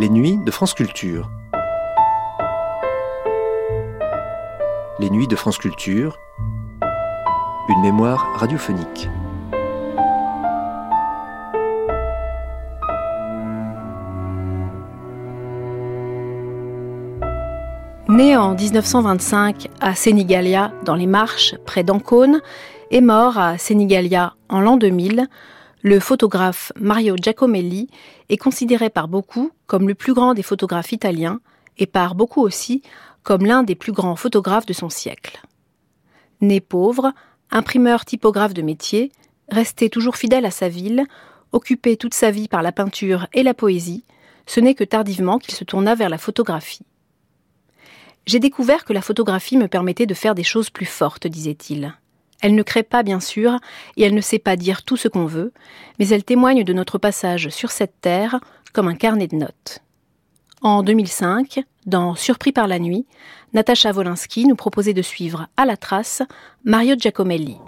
Les nuits de France Culture. Les nuits de France Culture. Une mémoire radiophonique. Né en 1925 à Sénégalia, dans les Marches, près d'Ancône, et mort à Sénégalia en l'an 2000, le photographe Mario Giacomelli est considéré par beaucoup comme le plus grand des photographes italiens et par beaucoup aussi comme l'un des plus grands photographes de son siècle. Né pauvre, imprimeur typographe de métier, resté toujours fidèle à sa ville, occupé toute sa vie par la peinture et la poésie, ce n'est que tardivement qu'il se tourna vers la photographie. J'ai découvert que la photographie me permettait de faire des choses plus fortes, disait-il. Elle ne crée pas, bien sûr, et elle ne sait pas dire tout ce qu'on veut, mais elle témoigne de notre passage sur cette terre comme un carnet de notes. En 2005, dans Surpris par la nuit, Natacha Wolinski nous proposait de suivre à la trace Mario Giacomelli.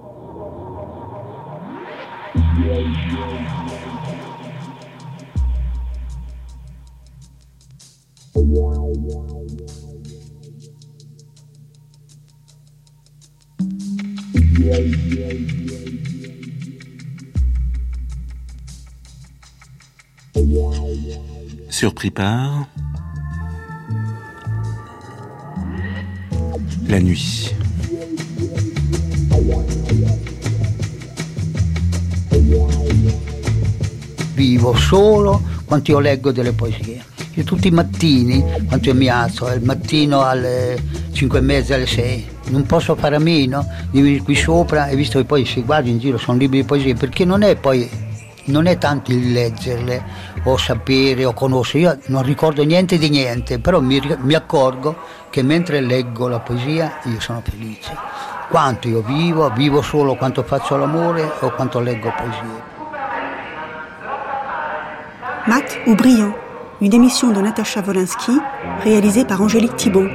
Surpris par la nuit. Vivo solo quando io leggo delle poesie. Io tutti i mattini, quando io mi alzo, al mattino alle 5 e mezza, alle 6, non posso fare a meno di venire qui sopra e visto che poi si guarda in giro sono libri di poesie, perché non è poi non è tanto il leggerle o sapere o conoscere, io non ricordo niente di niente, però mi, mi accorgo che mentre leggo la poesia io sono felice. Quanto io vivo, vivo solo quanto faccio l'amore o quanto leggo poesie. Ou Brillant, une émission de Natacha Wolinski réalisée par Angélique Thibault.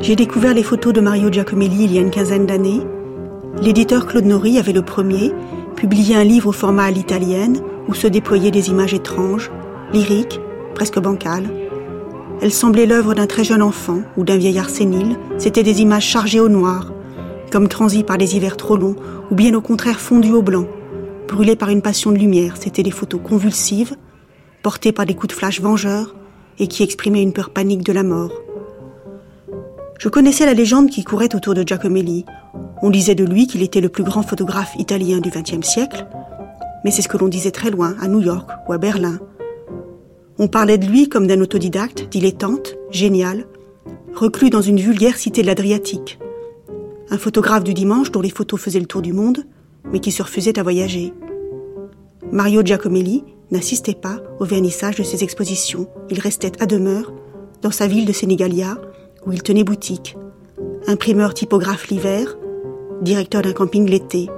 J'ai découvert les photos de Mario Giacomelli il y a une quinzaine d'années. L'éditeur Claude Nori avait le premier publié un livre au format à l'italienne où se déployaient des images étranges, lyriques, presque bancales. Elles semblaient l'œuvre d'un très jeune enfant ou d'un vieillard sénile. C'étaient des images chargées au noir, comme transies par des hivers trop longs, ou bien au contraire fondues au blanc, brûlées par une passion de lumière. C'étaient des photos convulsives, portées par des coups de flash vengeurs, et qui exprimaient une peur panique de la mort. Je connaissais la légende qui courait autour de Giacomelli. On disait de lui qu'il était le plus grand photographe italien du XXe siècle, mais c'est ce que l'on disait très loin, à New York ou à Berlin. On parlait de lui comme d'un autodidacte, dilettante, génial, reclus dans une vulgaire cité de l'Adriatique. Un photographe du dimanche dont les photos faisaient le tour du monde, mais qui se refusait à voyager. Mario Giacomelli n'assistait pas au vernissage de ses expositions. Il restait à demeure dans sa ville de Sénégalia, où il tenait boutique, imprimeur typographe l'hiver, directeur d'un camping l'été.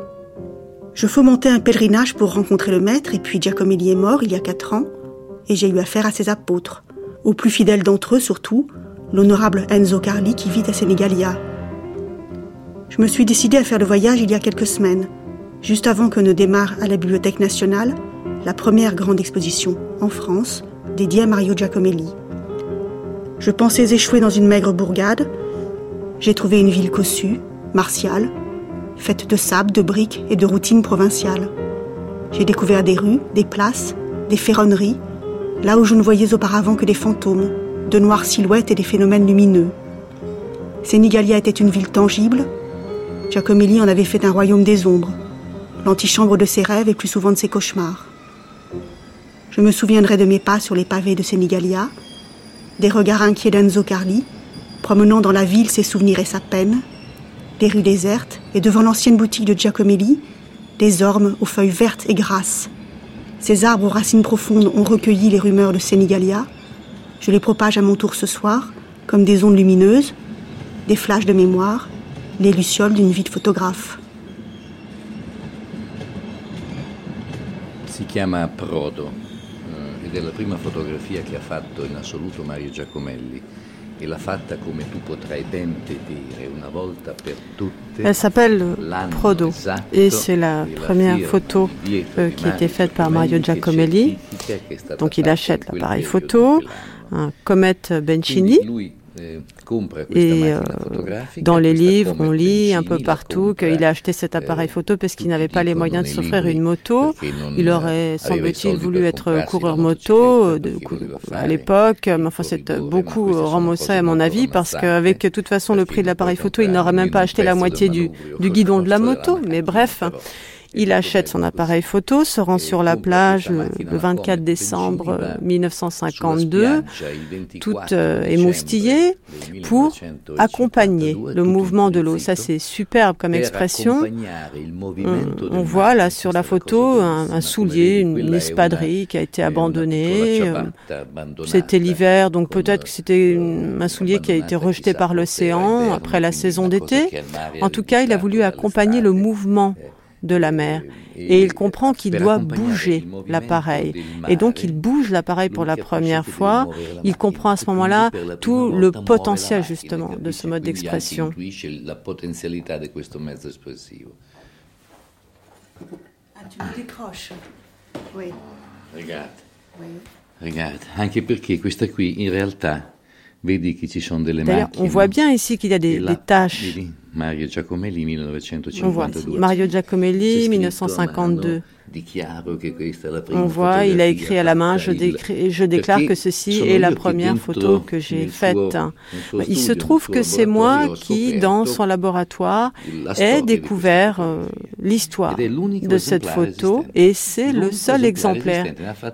Je fomentais un pèlerinage pour rencontrer le maître, et puis Giacomelli est mort il y a quatre ans, et j'ai eu affaire à ses apôtres, au plus fidèle d'entre eux surtout, l'honorable Enzo Carli qui vit à Sénégalia. Je me suis décidé à faire le voyage il y a quelques semaines, juste avant que ne démarre à la Bibliothèque nationale la première grande exposition en France dédiée à Mario Giacomelli. Je pensais échouer dans une maigre bourgade. J'ai trouvé une ville cossue, martiale, faite de sable, de briques et de routines provinciales. J'ai découvert des rues, des places, des ferronneries, là où je ne voyais auparavant que des fantômes, de noires silhouettes et des phénomènes lumineux. Sénégalia était une ville tangible. Giacomelli en avait fait un royaume des ombres, l'antichambre de ses rêves et plus souvent de ses cauchemars. Je me souviendrai de mes pas sur les pavés de Sénégalia, des regards inquiets d'Enzo Carli, promenant dans la ville ses souvenirs et sa peine, des rues désertes et devant l'ancienne boutique de Giacomelli, des ormes aux feuilles vertes et grasses. Ces arbres aux racines profondes ont recueilli les rumeurs de Sénégalia. Je les propage à mon tour ce soir, comme des ondes lumineuses, des flashs de mémoire, les lucioles d'une vie de photographe. Si chiama Prodo. Eh, ed è la prima fotografia che ha fatto in assoluto Mario Giacomelli. E l'ha fatta come tu potrai ben te dire una volta per tutte. Elle s'appelle Prodo et c'est la première photo euh, qui a été faite par Mario Giacomelli. Donc il achète l'appareil photo, un Comet Bencini. Et euh, dans les livres, on lit un peu partout qu'il a acheté cet appareil photo parce qu'il n'avait pas les moyens de s'offrir une moto. Il aurait, semble-t-il, voulu être coureur moto de, à l'époque. Mais enfin, c'est beaucoup remboursé à mon avis parce qu'avec de toute façon le prix de l'appareil photo, il n'aurait même pas acheté la moitié du, du guidon de la moto. Mais bref. Il achète son appareil photo, se rend sur la plage le, 24 décembre 1952, tout euh, émoustillé, pour accompagner le mouvement de l'eau. Ça, c'est superbe comme expression. On, voit là sur la photo un, soulier, une, espadrille qui a été abandonnée. Euh, c'était l'hiver, donc peut-être que c'était un soulier qui a été rejeté par l'océan après la saison d'été. En tout cas, il a voulu accompagner le mouvement de la mer et il comprend qu'il doit bouger l'appareil. Et donc il bouge l'appareil pour la première fois. Il comprend à ce moment-là tout le potentiel justement de ce mode d'expression. Ah, tu me décroches. Oui. Regarde. Oui. Regarde, anche perché questa qui in realtà vedi che ci sono delle D'ailleurs, on voit bien ici qu'il y a des, des taches. Mario Giacomelli 1952. On voit Mario Giacomelli 1952. On voit, il a écrit à la main, je, je déclare que ceci est la première photo que j'ai faite. Il se trouve que c'est moi qui, dans son laboratoire, ai découvert euh, l'histoire de cette photo et c'est le seul exemplaire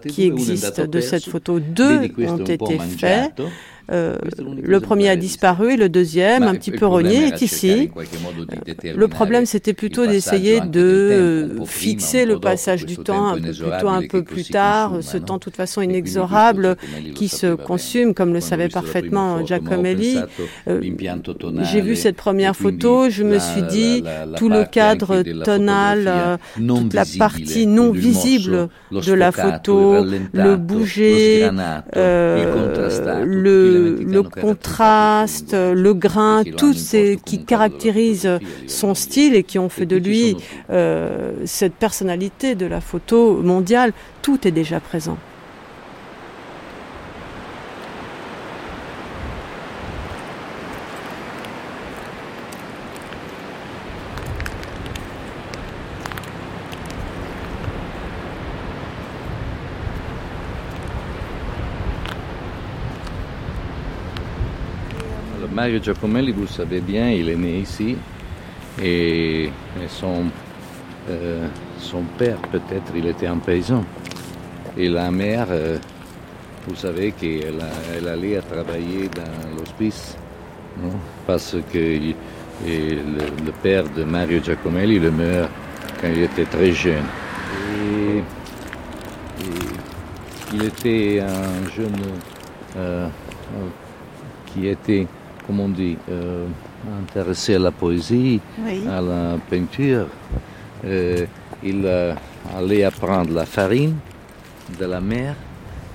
qui existe de cette photo. Deux ont été faits. Euh, le premier a disparu et le deuxième, un petit peu rogné, est ici. Le problème, c'était plutôt d'essayer de fixer le passage du temps un peu, plutôt un peu plus tard, ce temps de toute façon inexorable qui se consume, comme le savait parfaitement Giacomelli. Euh, j'ai vu cette première photo, je me suis dit, tout le cadre tonal, euh, toute la partie non visible de la photo, le bouger, le le, contraste, le grain, tout ce qui caractérise son style et qui ont fait de lui euh, cette personnalité de la photo mondiale, tout est déjà présent. Mario Giacomelli, vous savez bien, il est né ici et, son, euh, son père, peut-être, il était un paysan. Et la mère, euh, vous savez qu'elle elle allait travailler dans l'hospice parce que le, père de Mario Giacomelli, il meurt quand il était très jeune. Et, il était un jeune euh, qui était comme on dit, euh, intéressé à la poésie, à la peinture. Euh, il euh, allait apprendre la farine de la mer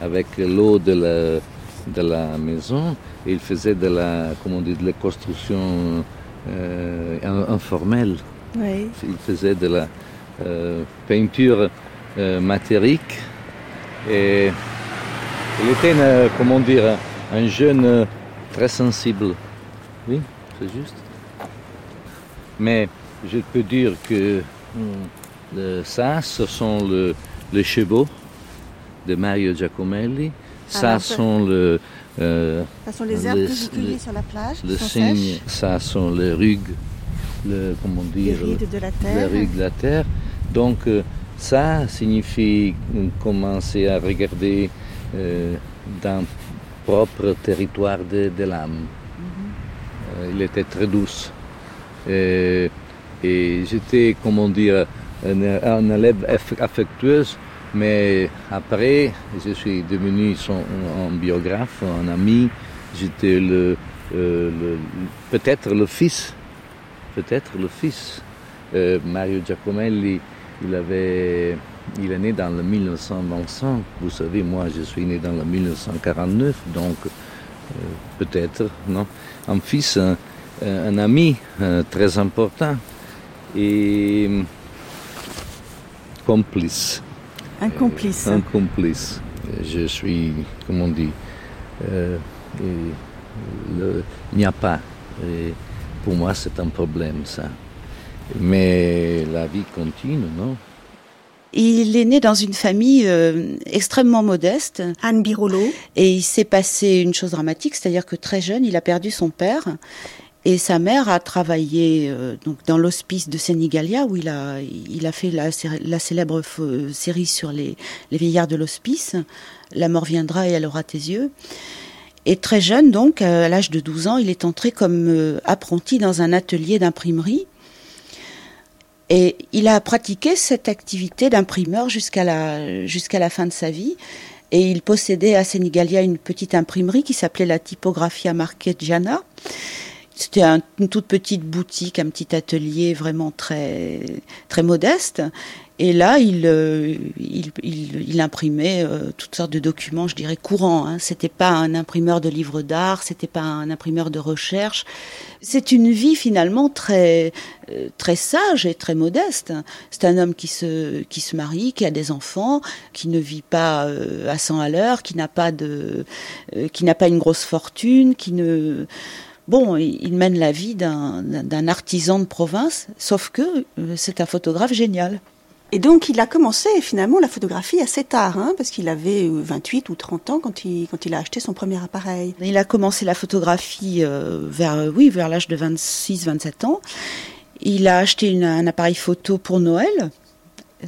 avec l'eau de la, de la maison. Il faisait de la, comment on dit, de la construction informelle. Il faisait de la peinture matérique. Et il était, comment dire, un jeune très sensible. Oui, c'est juste. Mais je peux dire que hmm, ça, ce sont le, les chevaux de Mario Giacomelli. Ça, sont le, euh, ça sont les herbes que vous sur la plage. Le cygne, ça sont les rugues, le, comment dire, les rides de la terre. Les de la terre. Donc euh, ça signifie commencer à regarder euh, dans propre territoire de, l'âme. Euh, il était très douce. Et, j'étais, comment dire, un, élève affectueuse, mais après, je suis devenu son, un biographe, un ami. J'étais le, euh, peut-être le fils, peut-être le fils. Euh, Mario Giacomelli, il avait il est né dans le 1925. Vous savez, moi, je suis né dans le 1949, donc peut-être, non Un fils, un, ami très important et complice. Un complice. un complice. Je suis, comment on dit, il n'y a pas. pour moi, c'est un problème, ça. Mais la vie continue, non? Il est né dans une famille euh, extrêmement modeste. Anne Birolo. Et il s'est passé une chose dramatique, c'est-à-dire que très jeune, il a perdu son père. Et sa mère a travaillé euh, donc dans l'hospice de Sénégalia où il a, il a fait la, la célèbre série sur les, les vieillards de l'hospice. La mort viendra et elle aura tes yeux. Et très jeune, donc, à l'âge de 12 ans, il est entré comme euh, apprenti dans un atelier d'imprimerie. Et il a pratiqué cette activité d'imprimeur jusqu'à la, jusqu'à la fin de sa vie. Et il possédait à Sénégalia une petite imprimerie qui s'appelait la Typographia Marqueggiana. C'était une toute petite boutique, un petit atelier vraiment très, très modeste. Et là, il, euh, il, il, imprimait euh, toutes sortes de documents, je dirais courants. Hein. C'était pas un imprimeur de livres d'art, c'était pas un imprimeur de recherche. C'est une vie finalement très euh, très sage et très modeste. C'est un homme qui se qui se marie, qui a des enfants, qui ne vit pas à 100 à l'heure, qui n'a pas de qui n'a pas une grosse fortune, qui ne Bon, il mène la vie d'un artisan de province, sauf que c'est un photographe génial. Et donc, il a commencé finalement la photographie assez tard, hein, parce qu'il avait 28 ou 30 ans quand il, quand il a acheté son premier appareil. Il a commencé la photographie euh, vers, euh, oui, vers l'âge de 26-27 ans. Il a acheté un appareil photo pour Noël.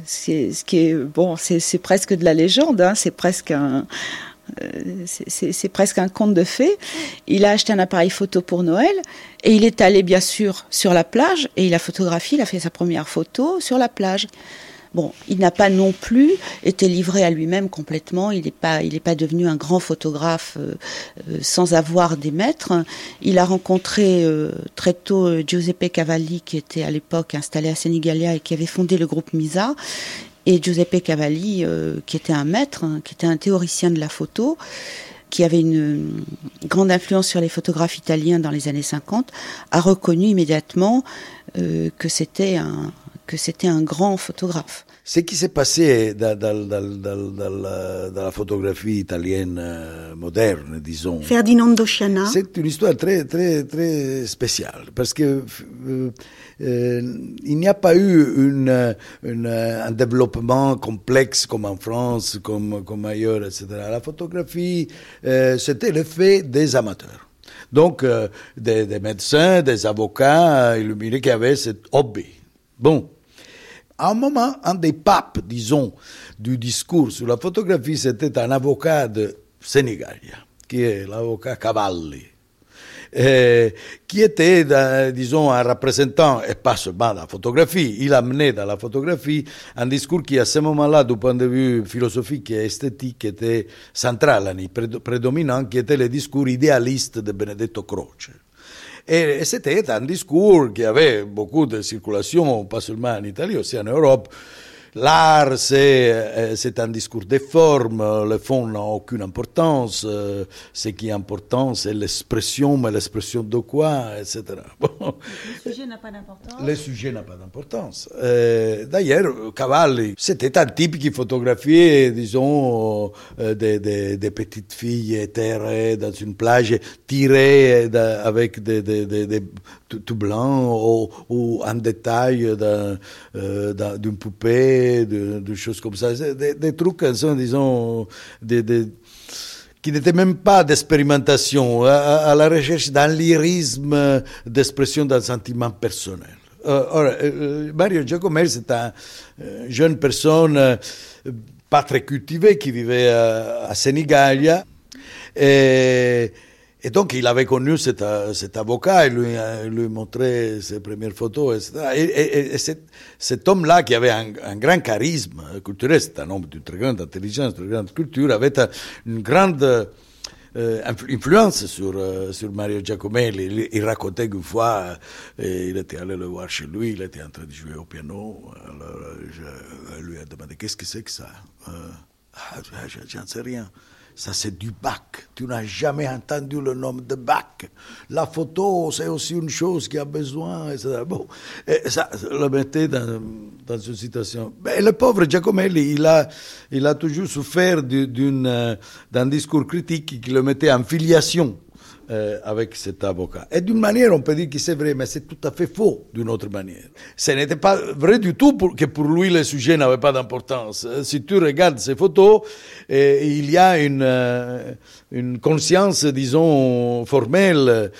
C'est ce qui est bon, c'est presque de la légende. Hein, c'est presque un, euh, c'est presque un conte de fées. Il a acheté un appareil photo pour Noël et il est allé bien sûr sur la plage et il a photographié, il a fait sa première photo sur la plage. Bon, il n'a pas non plus été livré à lui-même complètement. Il n'est pas, il pas devenu un grand photographe euh, euh, sans avoir des maîtres. Il a rencontré euh, très tôt Giuseppe Cavalli, qui était à l'époque installé à Sénégalia et qui avait fondé le groupe Misa. Et Giuseppe Cavalli, qui était un maître, hein, qui était un théoricien de la photo, qui avait une grande influence sur les photographes italiens dans les années 50, a reconnu immédiatement que c'était un que c'était un grand photographe. Ce qui s'est passé dans, dans, dans, dans, la photographie italienne euh, moderne, disons? Ferdinando Scianna. C'est une histoire très, très, très spéciale parce que euh, euh, il n'y a pas eu une, une, un développement complexe comme en France, comme, comme ailleurs, etc. La photographie, euh, c'était le fait des amateurs. Donc, euh, des, des, médecins, des avocats illuminés qui avaient cet hobby. Bon, à un moment, un des papes, disons, du discours sur la photographie, c'était un avocat de Sénégal, qui est l'avocat Cavalli, qui était, disons, un représentant, et pas seulement la photographie, il amenait dans la photographie un discours qui, à ce moment-là, du point de vue philosophique et esthétique, était central, prédominant, qui était le discours idéaliste de Benedetto Croce. Et, c'était un discours qui avait beaucoup de circulation, pas seulement en Italie, aussi en Europe, L'art, euh, c'est un discours de forme, le fond n'a aucune importance, euh, ce qui est important, c'est l'expression, mais l'expression de quoi, etc. Le sujet n'a pas d'importance. Le sujet n'a pas d'importance. Euh, d'ailleurs, Cavalli, c'était un type qui photographiait, disons, des, des, des, petites filles éthérées dans une plage, tirées avec des, des tout, tout blanc ou, ou, en détail d'une poupée de, choses comme ça. Des, trucs, disons, qui n'étaient même pas d'expérimentation, à, la recherche d'un lyrisme d'expression d'un sentiment personnel. Euh, euh, euh, Mario Giacomelli, c'est un jeune personne pas très cultivée qui vivait à, à. Et, et donc, il avait connu cet, cet avocat, il lui, lui montrait ses premières photos, etc. Et, et, cet, cet homme-là, qui avait un, grand charisme culturel, c'est un homme d'une très grande intelligence, d'une grande culture, avait une grande influence sur, sur Mario Giacomelli. Il, racontait qu'une fois, il était allé le voir chez lui, il était en train de jouer au piano. Alors, je lui ai demandé qu'est-ce que c'est que ça? Ah, J'en sais rien. Ça, c'est du bac. Tu n'as jamais entendu le nom de bac. La photo, c'est aussi une chose qui a besoin, et ça le mettait dans, dans une situation. Mais le pauvre Giacomelli, il a, il a toujours souffert euh, d'un discours critique qui le mettait en filiation euh, avec cet avocat. Et d'une manière, on peut dire que c'est vrai, mais c'est tout à fait faux d'une autre manière. Ce n'était pas vrai du tout que pour lui le sujet n'avait pas d'importance. Euh, si tu regardes ces photos, euh, il y a une conscience, disons, formelle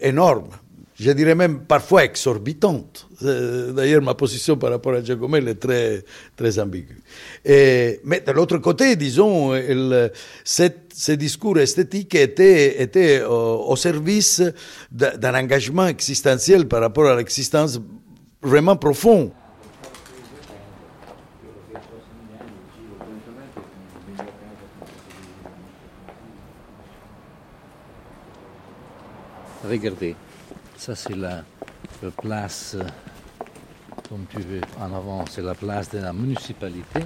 énorme je dirais même parfois exorbitante. D'ailleurs, ma position par rapport à Giacomelli est très, très ambiguë. Mais de l'autre côté, disons, ce discours esthétique était, était au, au service d'un engagement existentiel par rapport à l'existence vraiment profonde. Regardez. Ça, c'est la, place, comme tu veux, en avant, c'est la place de la municipalité.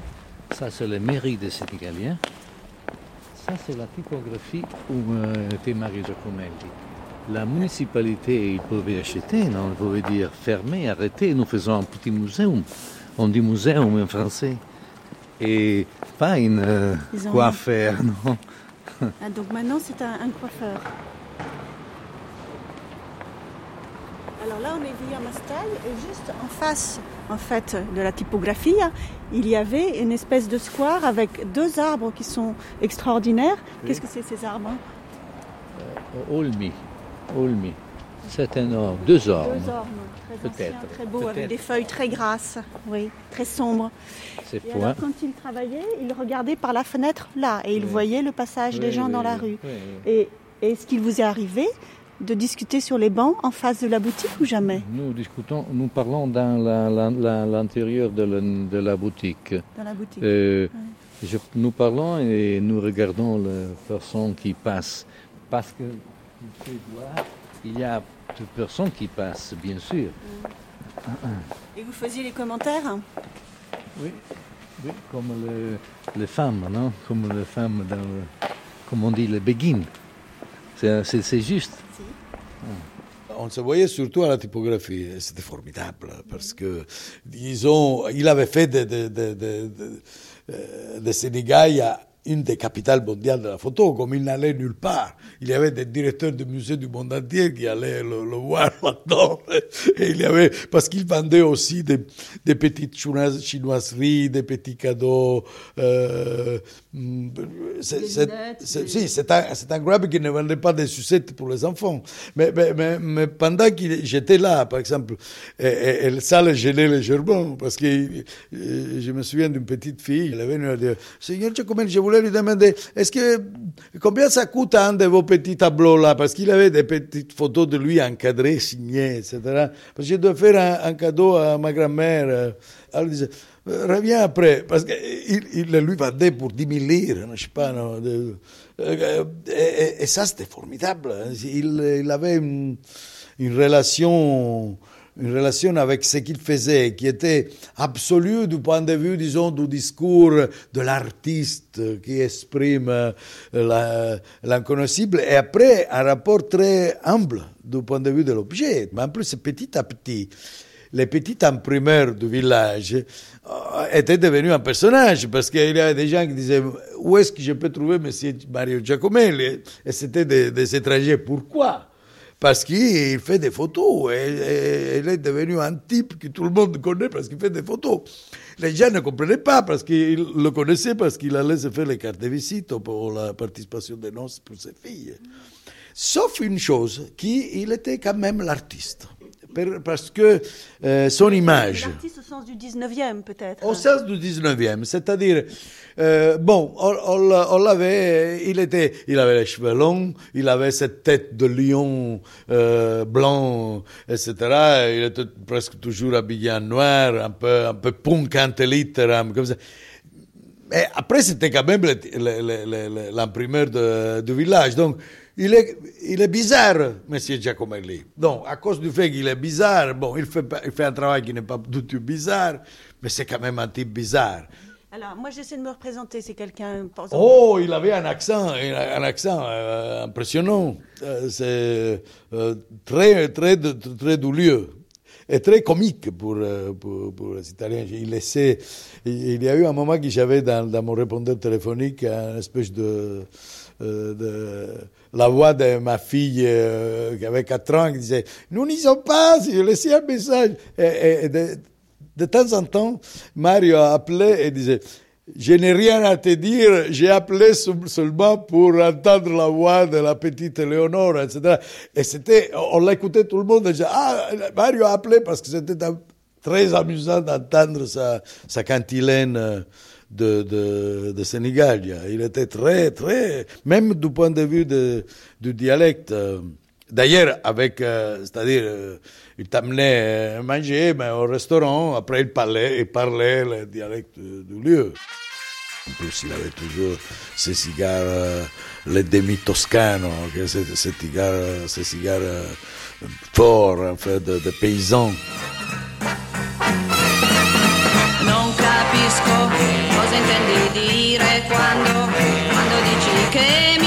Ça, c'est la mairie de Sénégalien. Ça, c'est la typographie où euh, était Marie Giacomelli. La municipalité, ils pouvaient acheter, non? Ils pouvaient dire fermer, arrêter. Nous faisons un petit muséum. On dit muséum en français. Et pas une euh, coiffeur, non? Ah, Donc maintenant, c'est un coiffeur. Alors là, on est via Mastai et juste en face, en fait, de la typographie, il y avait une espèce de square avec deux arbres qui sont extraordinaires. Qu'est-ce que c'est ces arbres euh, Olmi. Olmi. C'est un orme, deux ormes. Deux ormes, très anciens, très beaux, avec des feuilles très grasses, oui, très sombres. Et alors, quand il travaillait, il regardait par la fenêtre là et il voyait le passage des gens dans la rue. Et, et ce qu'il vous est arrivé, de discuter sur les bancs en face de la boutique ou jamais? Nous discutons, nous parlons dans l'intérieur de, la boutique. Dans la boutique. Euh, nous parlons et nous regardons les personnes qui passent. Parce que il y a des personnes qui passent, bien sûr. Et vous faisiez les commentaires? Oui, oui comme les femmes, non? Comme les femmes dans comme on dit, les begin. C'est juste. On se voyait surtout à la typographie. C'était formidable parce que, disons, il avait fait de, de, Sénégal une des capitales mondiales de la photo, comme il n'allait nulle part. Il y avait des directeurs de musées du monde entier qui allaient le, voir là-dedans. Et il y avait, parce qu'il vendait aussi des, des petites chinoiseries, des petits cadeaux. Euh, c'est, si, c'est un, c'est un grab qui ne vendait pas des sucettes pour les enfants. Mais, mais, mais, pendant que j'étais là, par exemple, et, ça le gênait légèrement, parce que euh, je me souviens d'une petite fille, elle avait venue dire, Seigneur Giacomelli, je voulais lui demander, est-ce que, combien ça coûte un de vos petits tableaux là? Parce qu'il avait des petites photos de lui encadrées, signées, etc. Parce que je dois faire un, cadeau à ma grand-mère. Elle disait, reviens après, parce qu'il il lui vendait pour 10 000 lire, je sais pas. Non, et, ça, c'était formidable. Il, il avait une relation une relation avec ce qu'il faisait, qui était absolue du point de vue, disons, du discours de l'artiste qui exprime l'inconnaissable, et après un rapport très humble du point de vue de l'objet. Mais en plus, petit à petit, les petits imprimeurs du village euh, étaient devenus un personnage parce qu'il y avait des gens qui disaient où est-ce que je peux trouver M. Mario Giacomelli? Et c'était des, des étrangers. Pourquoi? Parce qu'il fait des photos. Il est devenu un type que tout le monde connaît parce qu'il fait des photos. Les gens ne comprenaient pas parce qu'ils le connaissaient parce qu'il allait se faire les cartes de visite pour la participation des noces pour ses filles. Sauf une chose, qu'il était quand même l'artiste parce que euh, son image. L'artiste au sens du 19e, peut-être. Au sens du 19e, c'est-à-dire, euh, bon, on, l'avait, il était, il avait les cheveux longs, il avait cette tête de lion euh, blanc, etc. Il était presque toujours habillé en noir, un peu, un peu punk comme ça. Mais après, c'était quand même l'imprimeur du village. Donc, il est, il est bizarre, M. Giacomelli. Donc, à cause du fait qu'il est bizarre, bon, il fait, il fait un travail qui n'est pas du tout bizarre, mais c'est quand même un type bizarre. Alors, moi, j'essaie de me représenter. C'est quelqu'un. Oh, il avait un accent, un accent euh, impressionnant. Euh, c'est euh, très, très, très douloureux et très comique pour, pour, pour, les Italiens. Il laissait. Il y a eu un moment que j'avais dans, dans, mon répondeur téléphonique une espèce de, de la voix de ma fille qui avait 4 ans qui disait Nous n'y sommes pas, je laissais un message. Et, de temps en temps, Mario appelait et disait, je n'ai rien à te dire, j'ai appelé seulement pour entendre la voix de la petite Léonore, etc. Et c'était, on l'écoutait tout le monde, et disait, ah, Mario a appelé parce que c'était très amusant d'entendre sa, sa cantilène de, de, de Sénégal. Il était très, très, même du point de vue de, du dialecte. D'ailleurs, avec, euh, c'est-à-dire, euh, il t'amenait à manger mais au restaurant, après il parlait, il parlait le dialecte du lieu. En plus, il avait toujours ses cigares, euh, les demi-toscanos, ces, ces cigares, ces cigares forts, en fait, de paysans. Capisco cosa intendi dire quando, quando dici che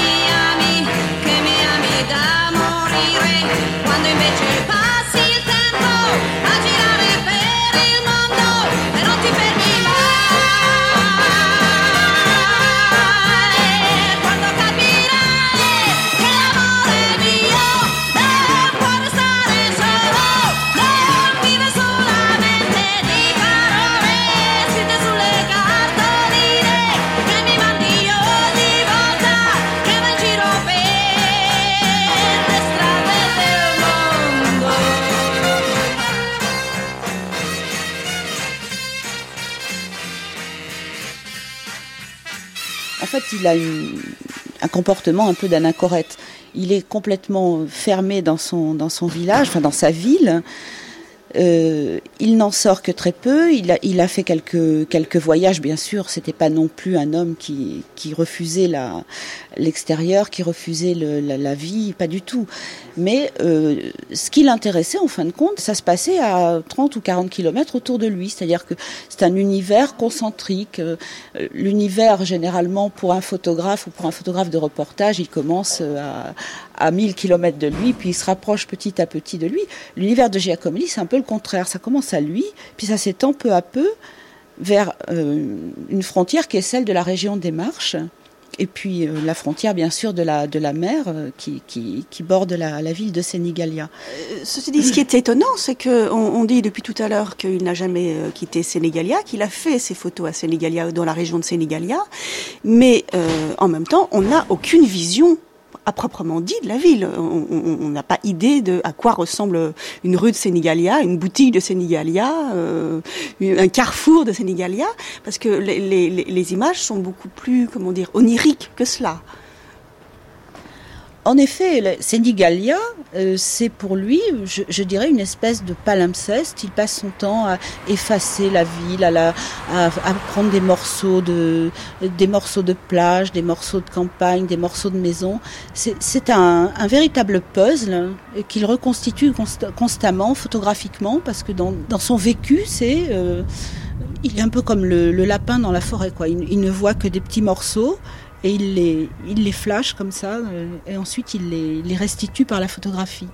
fait, il a un comportement un peu d'anachorète. Il est complètement fermé dans son, dans son village, enfin dans sa ville. Euh, il n'en sort que très peu. Il a, fait quelques, voyages, bien sûr. C'était pas non plus un homme qui, refusait l'extérieur, qui refusait la, vie, pas du tout. Mais euh, ce qui l'intéressait, en fin de compte, ça se passait à 30 ou 40 kilomètres autour de lui. C'est-à-dire que c'est un univers concentrique. Euh, l'univers, généralement, pour un photographe ou pour un photographe de reportage, il commence à, à 1000 kilomètres de lui, puis il se rapproche petit à petit de lui. L'univers de Giacomelli, c'est un peu le contraire. Ça commence à lui, puis ça s'étend peu à peu vers euh, une frontière qui est celle de la région des Marches, et puis euh, la frontière bien sûr de la, de la mer euh, qui, qui, borde la, ville de Sénégalia. ce qui est étonnant, c'est qu'on on dit depuis tout à l'heure qu'il n'a jamais quitté Sénégalia, qu'il a fait ses photos à Sénégalia, dans la région de Sénégalia, mais en même temps, on n'a aucune vision à proprement dit de la ville. On n'a pas idée de à quoi ressemble une rue de Sénégalia, une boutique de Sénégalia, euh, un carrefour de Sénégalia, parce que les, les, les images sont beaucoup plus, comment dire, oniriques que cela. En effet, Sénégalia, euh, c'est pour lui, je, dirais, une espèce de palimpseste. Il passe son temps à effacer la ville, à, la, à, prendre des morceaux de, des morceaux de plage, des morceaux de campagne, des morceaux de maison. C'est un, véritable puzzle qu'il reconstitue constamment, photographiquement, parce que dans, son vécu, c'est euh, il est un peu comme le, lapin dans la forêt, quoi. il ne voit que des petits morceaux et il les, il les flash comme ça, euh, et ensuite il les, les restitue par la photographie.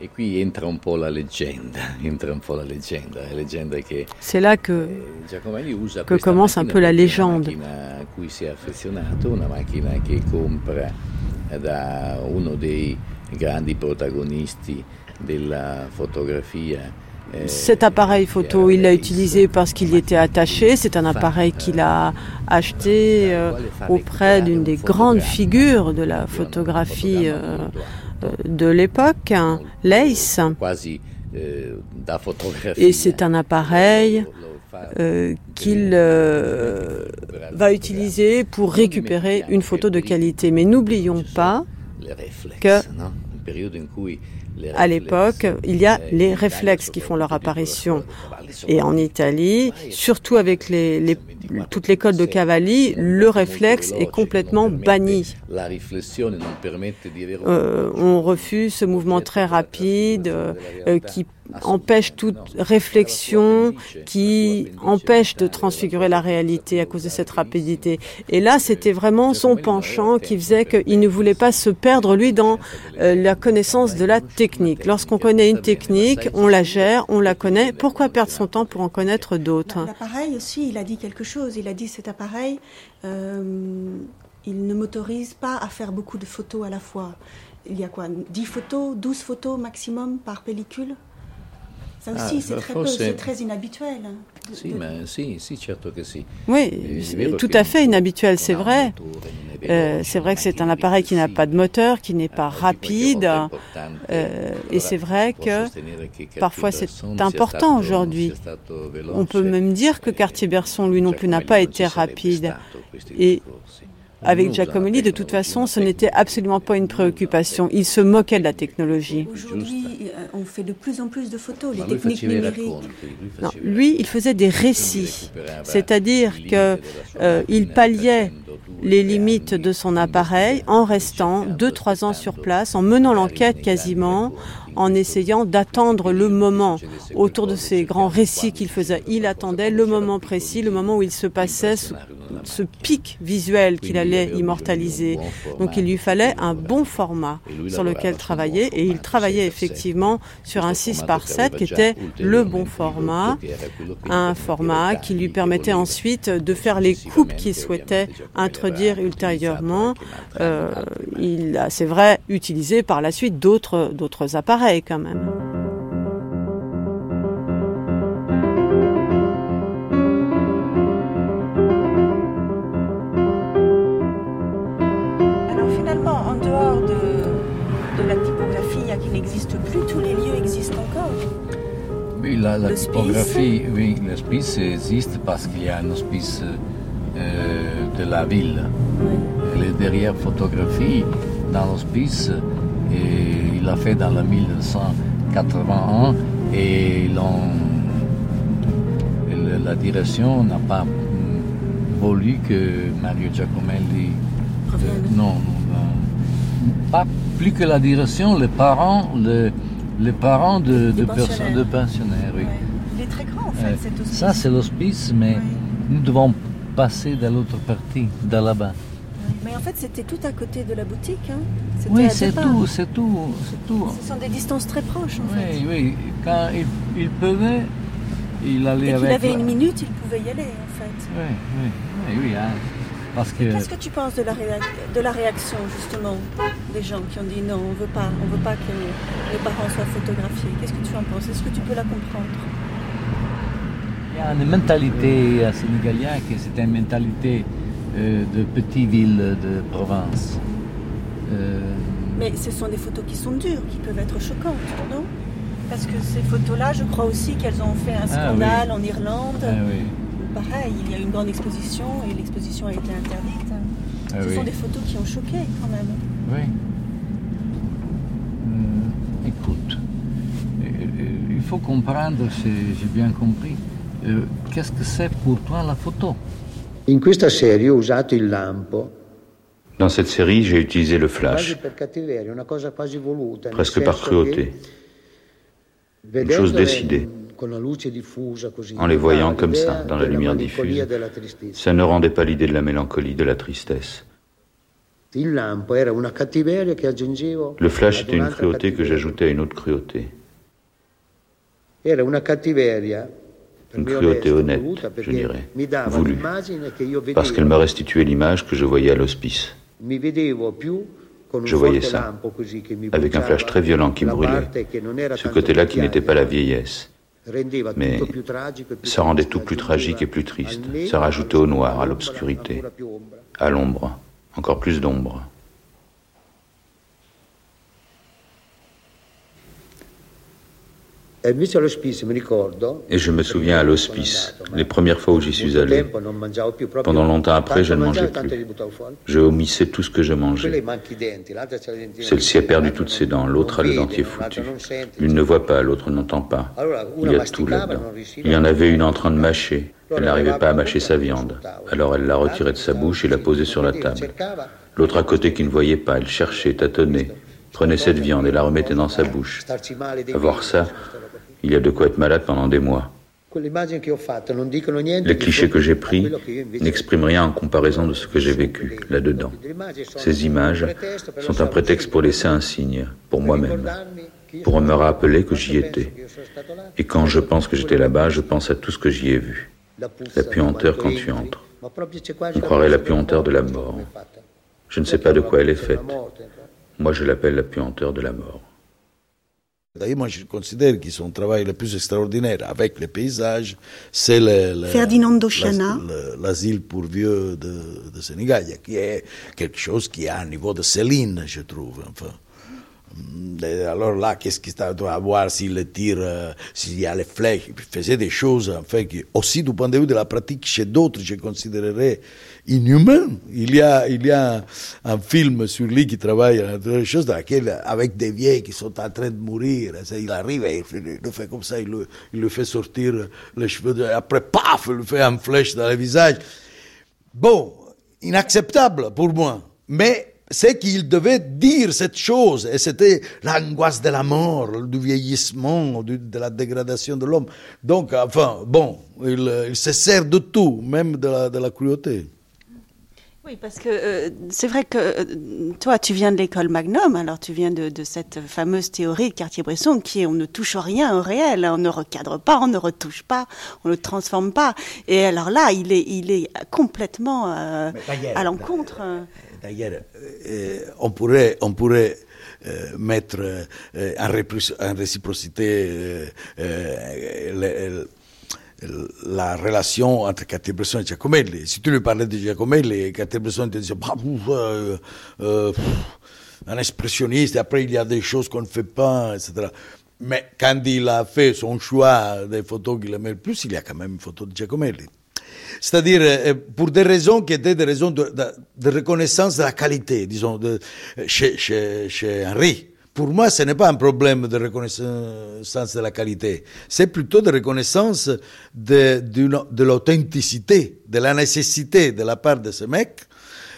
Et puis entra un peu la légende, entra un peu la légende, la légende che C'est là que, eh, que commence un peu la légende. Una a cui si è affezionato, una macchina che compra da uno dei grandi protagonisti della fotografia. Eh, Cet appareil photo, il l'a utilisé parce qu'il y était attaché. C'est un appareil qu'il a acheté euh, auprès d'une des grandes figures de la photographie euh, euh, de l'époque, hein, Leis. Et c'est un appareil qu'il va utiliser pour récupérer une photo de qualité. Mais n'oublions pas que à l'époque, il y a les réflexes qui font leur apparition. Et en Italie, surtout avec les, les, toute l'école de Cavalli, le réflexe est complètement banni. Euh, on refuse ce mouvement très rapide euh, qui empêche toute réflexion, qui empêche de transfigurer la réalité à cause de cette rapidité. Et là, c'était vraiment son penchant qui faisait qu'il ne voulait pas se perdre, lui, dans euh, la connaissance de la technique. Lorsqu'on connaît une technique, on la gère, on la connaît. Pourquoi perdre son temps pour en connaître d'autres? L'appareil aussi, il a dit quelque chose. Il a dit cet appareil, euh, il ne m'autorise pas à faire beaucoup de photos à la fois. Il y a quoi 10 photos, 12 photos maximum par pellicule? Ça ah, aussi, c'est très, c'est très inhabituel. Si, mais si, si, certo que si. Oui, tout à fait inhabituel, c'est vrai. Euh, c'est vrai que c'est un appareil qui n'a pas de moteur, qui n'est pas rapide. Euh, et c'est vrai que parfois c'est important aujourd'hui. On peut même dire que Cartier-Bresson, lui non plus, n'a pas été rapide. Et avec Giacomelli, de toute façon, ce n'était absolument pas une préoccupation. Il se moquait de la technologie. Aujourd'hui, euh, on fait de plus en plus de photos, les techniques numériques. Non, lui, il faisait des récits, c'est-à-dire qu'il euh, palliait les limites de son appareil en restant deux, trois ans sur place, en menant l'enquête quasiment, en essayant d'attendre le moment autour de ces grands récits qu'il faisait. Il attendait le moment précis, le moment où il se passait ce, pic visuel qu'il allait immortaliser. Donc il lui fallait un bon format sur lequel travailler et il travaillait effectivement sur un 6 par 7 qui était le bon format, un format qui lui permettait ensuite de faire les coupes qu'il souhaitait introduire ultérieurement. Euh, il a, c'est vrai, utilisé par la suite d'autres, d'autres appareils quand même. Alors finalement, en dehors de, de la typographie qui n'existe plus, tous les lieux existent encore. Oui, la, la typographie, oui, l'hospice existe parce qu'il y a un hospice euh, de la ville. Les derrière photographie dans l'hospice, et il l'a fait dans le 1981 et la direction n'a pas voulu que Mario Giacomelli. non, pas plus que la direction, les parents, les, parents de, de personnes, de pensionnaires. Oui. Il est très grand en fait, cet hospice. Ça, c'est l'hospice, mais nous devons passer de l'autre partie, de là-bas. Mais en fait, c'était tout à côté de la boutique. Hein oui, c'est tout, c'est tout, c'est tout. Ce sont des distances très proches, en fait. Oui, oui. Quand il, il pleuvait, il allait Dès avec. il avait une minute, il pouvait y aller, en fait. Oui, oui, oui, oui hein. Parce que... Qu'est-ce que tu penses de la, de la réaction, justement, des gens qui ont dit non, on veut pas, on veut pas que les parents soient photographiés Qu'est-ce que tu en penses? Est-ce que tu peux la comprendre? Il y a une mentalité à Sénégalien qui c'est une mentalité euh, de petites villes de province. Euh, Mais ce sont des photos qui sont dures, qui peuvent être choquantes, non? Parce que ces photos-là, je crois aussi qu'elles ont fait un ah scandale en Irlande. Ah Pareil, il y a eu une grande exposition et l'exposition a été interdite. Ah ce sont des photos qui ont choqué quand même. Oui. Euh, écoute, il faut comprendre, j'ai bien compris, qu'est-ce que c'est pour toi la photo? In questa serie ho usato il lampo. Dans cette série, j'ai utilisé le flash, presque par cruauté, une chose décidée. En les voyant comme ça, dans la lumière diffuse, ça ne rendait pas l'idée de la mélancolie, de la tristesse. Le flash était une cruauté que j'ajoutais à une autre cruauté une cruauté honnête, je dirais, voulue, parce qu'elle m'a restitué l'image que je voyais à l'hospice. Je voyais ça, avec un flash très violent qui brûlait, ce côté-là qui n'était pas la vieillesse. Mais ça rendait tout plus tragique et plus triste. Ça rajoutait au noir, à l'obscurité, à l'ombre, encore plus d'ombre. Et je me souviens à l'hospice, les premières fois où j'y suis allé. Pendant longtemps après, je ne mangeais plus. Je omissais tout ce que je mangeais. Celle-ci a perdu toutes ses dents, l'autre a le dentier foutu. L'une ne voit pas, l'autre n'entend pas. Il y a tout là-dedans. Il y en avait une en train de mâcher. Elle n'arrivait pas à mâcher sa viande. Alors elle l'a retirée de sa bouche et l'a posée sur la table. L'autre à côté qui ne voyait pas, elle cherchait, tâtonnait, prenait cette viande et la remettait dans sa bouche. À voir ça, il y a de quoi être malade pendant des mois. Les clichés que j'ai pris n'expriment rien en comparaison de ce que j'ai vécu là-dedans. Ces images sont un prétexte pour laisser un signe, pour moi-même, pour me rappeler que j'y étais. Et quand je pense que j'étais là-bas, je pense à tout ce que j'y ai vu. La puanteur quand tu entres. On croirait la puanteur de la mort. Je ne sais pas de quoi elle est faite. Moi, je l'appelle la puanteur de la mort. D'ailleurs, moi, je considère que son travail le plus extraordinaire avec les paysages, c'est l'asile pour vieux de, de Sénégal, qui est quelque chose qui a un niveau de Céline, je trouve. Enfin. Alors là, qu'est-ce qu'il doit avoir s'il tire, euh, s'il y a les flèches? Il faisait des choses, enfin, qui, aussi du point de vue de la pratique chez d'autres, je considérerais inhumain. Il y a, il y a un film sur lui qui travaille à quelque chose dans laquelle, avec des vieilles qui sont en train de mourir, il arrive et il le fait comme ça, il le, fait sortir les cheveux, après, paf, il le fait une flèche dans le visage. Bon, inacceptable pour moi. Mais c'est qu'il devait dire cette chose, et c'était l'angoisse de la mort, du vieillissement, de la dégradation de l'homme. Donc, enfin, bon, il, se sert de tout, même de de la cruauté. Oui, parce que euh, c'est vrai que euh, toi, tu viens de l'école Magnum, alors tu viens de, de cette fameuse théorie de Cartier-Bresson qui est on ne touche rien au réel, on ne recadre pas, on ne retouche pas, on ne transforme pas. Et alors là, il est, il est complètement euh, à l'encontre. D'ailleurs, on pourrait, on pourrait mettre en, réciprocité la relation entre Cartier-Bresson et Giacomelli. Si tu lui parlais de Giacomelli, Cartier-Bresson te disait bah, euh, euh, un expressionniste, après il y a des choses qu'on ne fait pas, etc. Mais quand il a fait son choix des photos qu'il aimait le plus, il y a quand même une photo de Giacomelli. C'est-à-dire, euh, pour des raisons qui étaient des raisons de, de, reconnaissance de la qualité, disons, de, chez, chez, chez Henri. Pour moi, ce n'est pas un problème de reconnaissance de la qualité, c'est plutôt de reconnaissance de, l'authenticité, de la nécessité de la part de ce mec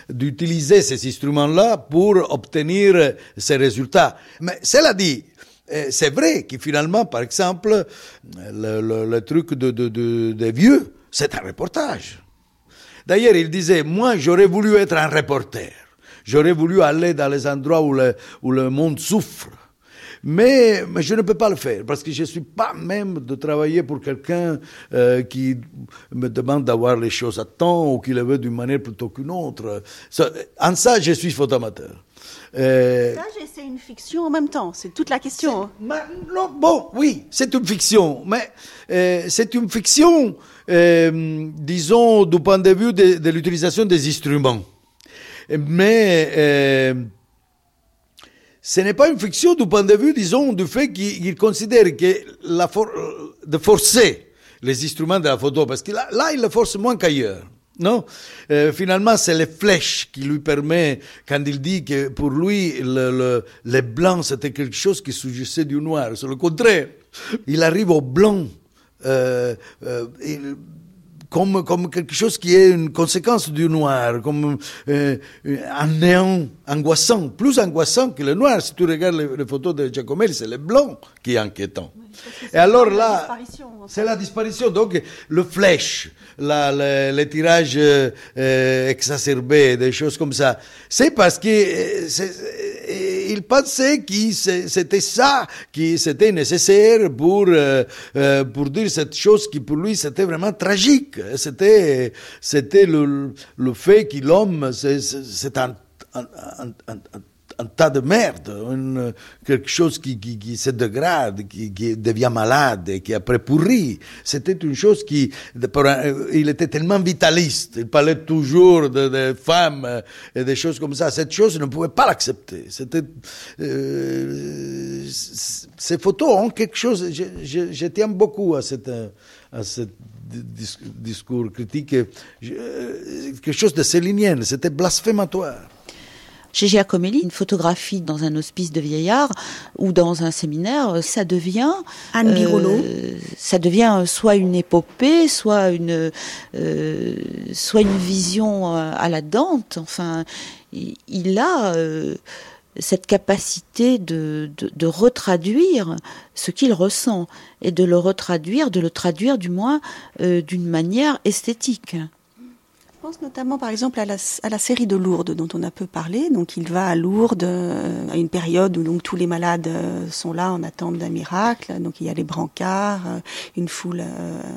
d'utiliser ces instruments-là pour obtenir ces résultats. Mais cela dit, euh, c'est vrai que finalement, par exemple, le, truc de vieux, c'est un reportage. D'ailleurs, il disait, moi, j'aurais voulu être un reporter. J'aurais voulu aller dans les endroits où le, où le monde souffre. Mais, mais, je ne peux pas le faire parce que je ne suis pas même de travailler pour quelqu'un euh, qui me demande d'avoir les choses à temps ou qui le veut d'une manière plutôt qu'une autre. en ça, je suis photoamateur. Euh, c'est une fiction en même temps, c'est toute la question. non, bon, oui, c'est une fiction, mais euh, c'est une fiction, euh, disons, du point de vue de, de l'utilisation des instruments. Mais euh, ce n'est pas une fiction du point de vue, disons, du fait qu'il considère que la de forcer les instruments de la photo, parce que là, là il le force moins qu'ailleurs. Non, euh, finalement, c'est les flèches qui lui permet, quand il dit que pour lui, le, le, les blancs, c'était quelque chose qui surgissait du noir. C'est le contraire. Il arrive au blanc. Euh, comme, comme quelque chose qui est une conséquence du noir, comme euh, un néant angoissant, plus angoissant que le noir. Si tu regardes les, photos de Giacomelli, c'est le blanc qui est inquiétant. Et alors là, c'est la disparition. Donc le flèche, la, les tirages euh, exacerbés, des choses comme ça, c'est parce que euh, il pensait que c'était ça qui c'était nécessaire pour euh, euh, pour dire cette chose qui pour lui c'était vraiment tragique. C'était c'était le, le fait que l'homme c'est un, tas de merde, une, quelque chose qui, qui, qui, se dégrade, qui, qui, devient malade, qui après pourrit. C'était une chose qui, il était tellement vitaliste, il parlait toujours de, de, femmes et des choses comme ça. Cette chose, ne pouvait pas l'accepter. C'était, euh, ces photos ont quelque chose, je, je, je tiens beaucoup à, cette, à ce discours critique, quelque chose de célinien, c'était blasphématoire chez Giacomelli, une photographie dans un hospice de vieillards ou dans un séminaire, ça devient Anne Birolo. ça devient soit une épopée, soit une euh, soit une vision à la Dante. Enfin, il, a euh, cette capacité de, de, de, retraduire ce qu'il ressent et de le retraduire, de le traduire du moins euh, d'une manière esthétique pense notamment par exemple à la, série de Lourdes dont on a peu parlé. Donc il va à Lourdes euh, à une période où donc tous les malades euh, sont là en attente d'un miracle. Donc il y a les brancards, euh, une foule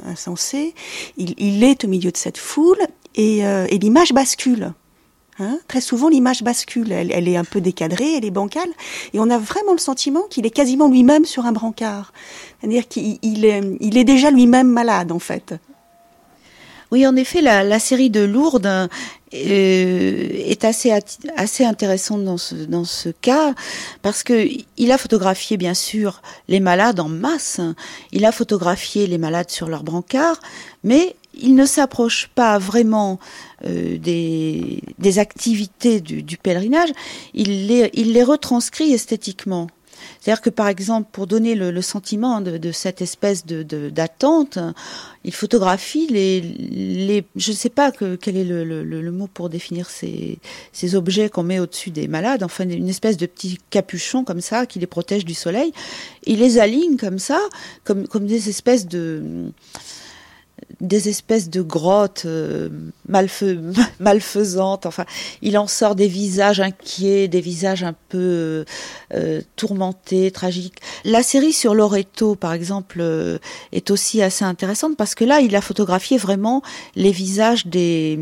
insensée. Il, est au milieu de cette foule et, l'image bascule. Hein Très souvent, l'image bascule. Elle, est un peu décadrée, elle est bancale, et on a vraiment le sentiment qu'il est quasiment lui-même sur un brancard. C'est-à-dire qu'il il est déjà lui-même malade, en fait. Oui, en effet, la, série de Lourdes euh, est assez assez intéressante dans ce dans ce cas parce que il a photographié bien sûr les malades en masse, il a photographié les malades sur leur brancard, mais il ne s'approche pas vraiment euh, des, des activités du, du pèlerinage, il les, il les retranscrit esthétiquement. C'est-à-dire que par exemple, pour donner le, sentiment de, de, cette espèce de d'attente, il photographie les, les je ne sais pas que, quel est le, le, le, mot pour définir ces, ces objets qu'on met au-dessus des malades, enfin une espèce de petit capuchon comme ça qui les protège du soleil. Il les aligne comme ça, comme, comme des espèces de des espèces de grottes euh, malfaisantes. Enfin, il en sort des visages inquiets, des visages un peu euh, tourmentés, tragiques. La série sur Loreto, par exemple, euh, est aussi assez intéressante parce que là, il a photographié vraiment les visages des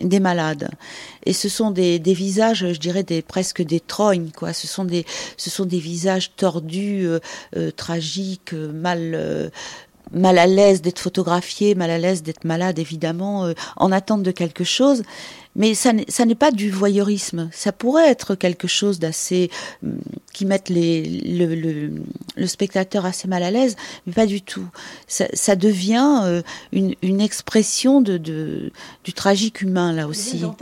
des malades. Et ce sont des, des visages, je dirais, des presque des trognes, quoi. Ce sont des ce sont des visages tordus, tragiques, mal mal à l'aise d'être photographié, mal à l'aise d'être malade, évidemment, euh, en attente de quelque chose. Mais ça n'est pas du voyeurisme. Ça pourrait être quelque chose d'assez hum, qui mette les, le, le, le, spectateur assez mal à l'aise, mais pas du tout. Ça, ça devient euh, une, une, expression de, de, du tragique humain là aussi. Hein.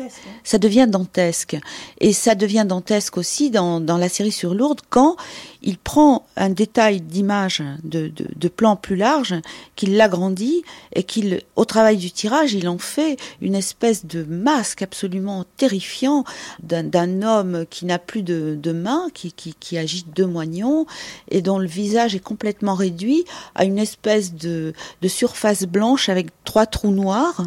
Ça devient dantesque. Et ça devient dantesque aussi dans, dans la série sur Lourdes quand il prend un détail d'image de, de, de plan plus large, qu'il l'agrandit et qu'il, au travail du tirage, il en fait une espèce de masque absolument terrifiant d'un homme qui n'a plus de, de main, qui, qui, agite deux moignons et dont le visage est complètement réduit à une espèce de, de surface blanche avec trois trous noirs.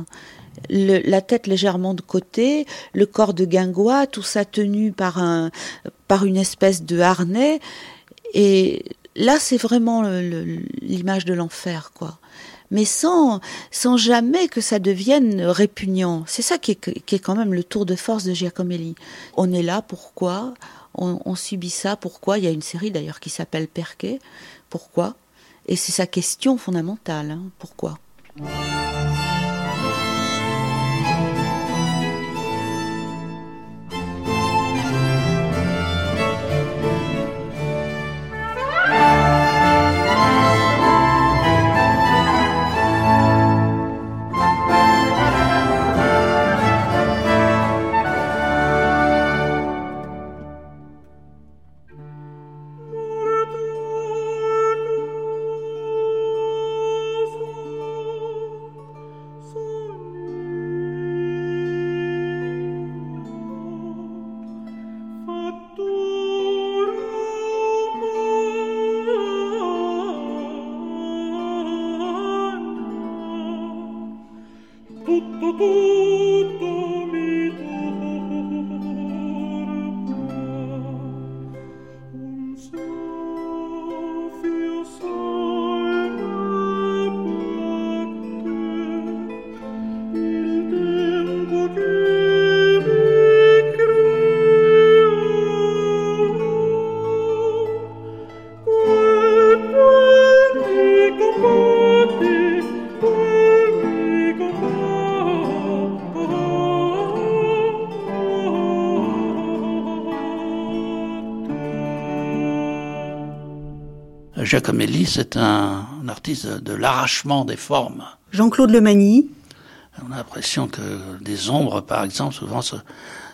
La tête légèrement de côté, le corps de guingois, tout ça tenu par un par une espèce de harnais. Et là, c'est vraiment l'image de l'enfer, quoi mais sans, sans jamais que ça devienne répugnant. C'est ça qui est, quand même le tour de force de Giacomelli. On est là, pourquoi? On, on subit ça, pourquoi? Il y a une série d'ailleurs qui s'appelle Perquet, pourquoi? Et c'est sa question fondamentale, hein, pourquoi? Giacomelli, c'est un, artiste de, l'arrachement des formes. Jean-Claude Lemagny. On a l'impression que des ombres, par exemple, souvent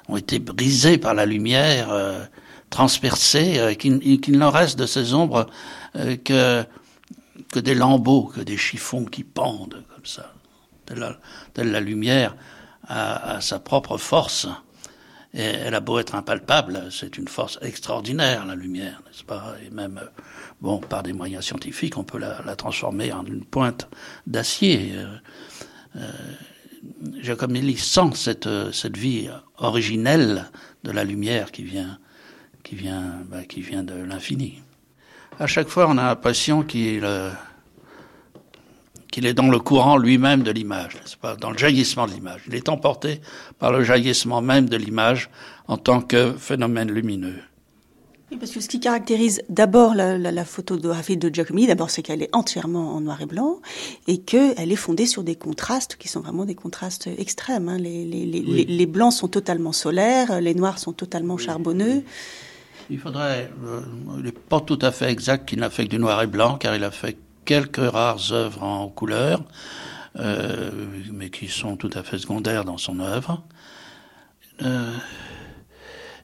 ont été brisées par la lumière, euh, transpercées, euh, qu'il n'en reste de ces ombres euh, que, que des lambeaux, que des chiffons qui pendent comme ça. Telle la, lumière a, sa propre force. Et elle a beau être impalpable, c'est une force extraordinaire, la lumière, n'est-ce pas? Et même bon, par des moyens scientifiques, on peut la, transformer en une pointe d'acier. Euh, euh, Giacomelli sent cette, cette vie originelle de la lumière qui vient, qui vient, bah, qui vient de l'infini. À chaque fois, on a l'impression qu'il euh, est dans le courant lui-même de l'image, dans le jaillissement de l'image. Il est emporté par le jaillissement même de l'image en tant que phénomène lumineux. Oui, parce que ce qui caractérise d'abord la, la, la, photographie de Giacomelli, d'abord, c'est qu'elle est entièrement en noir et blanc et qu'elle est fondée sur des contrastes qui sont vraiment des contrastes extrêmes. Hein. Les, les, les, les, blancs sont totalement solaires, les noirs sont totalement charbonneux. Il faudrait, euh, il n'est pas tout à fait exact qu'il n'a fait que du noir et blanc, car il a fait quelques rares œuvres en couleur, euh, mais qui sont tout à fait secondaires dans son œuvre. Euh,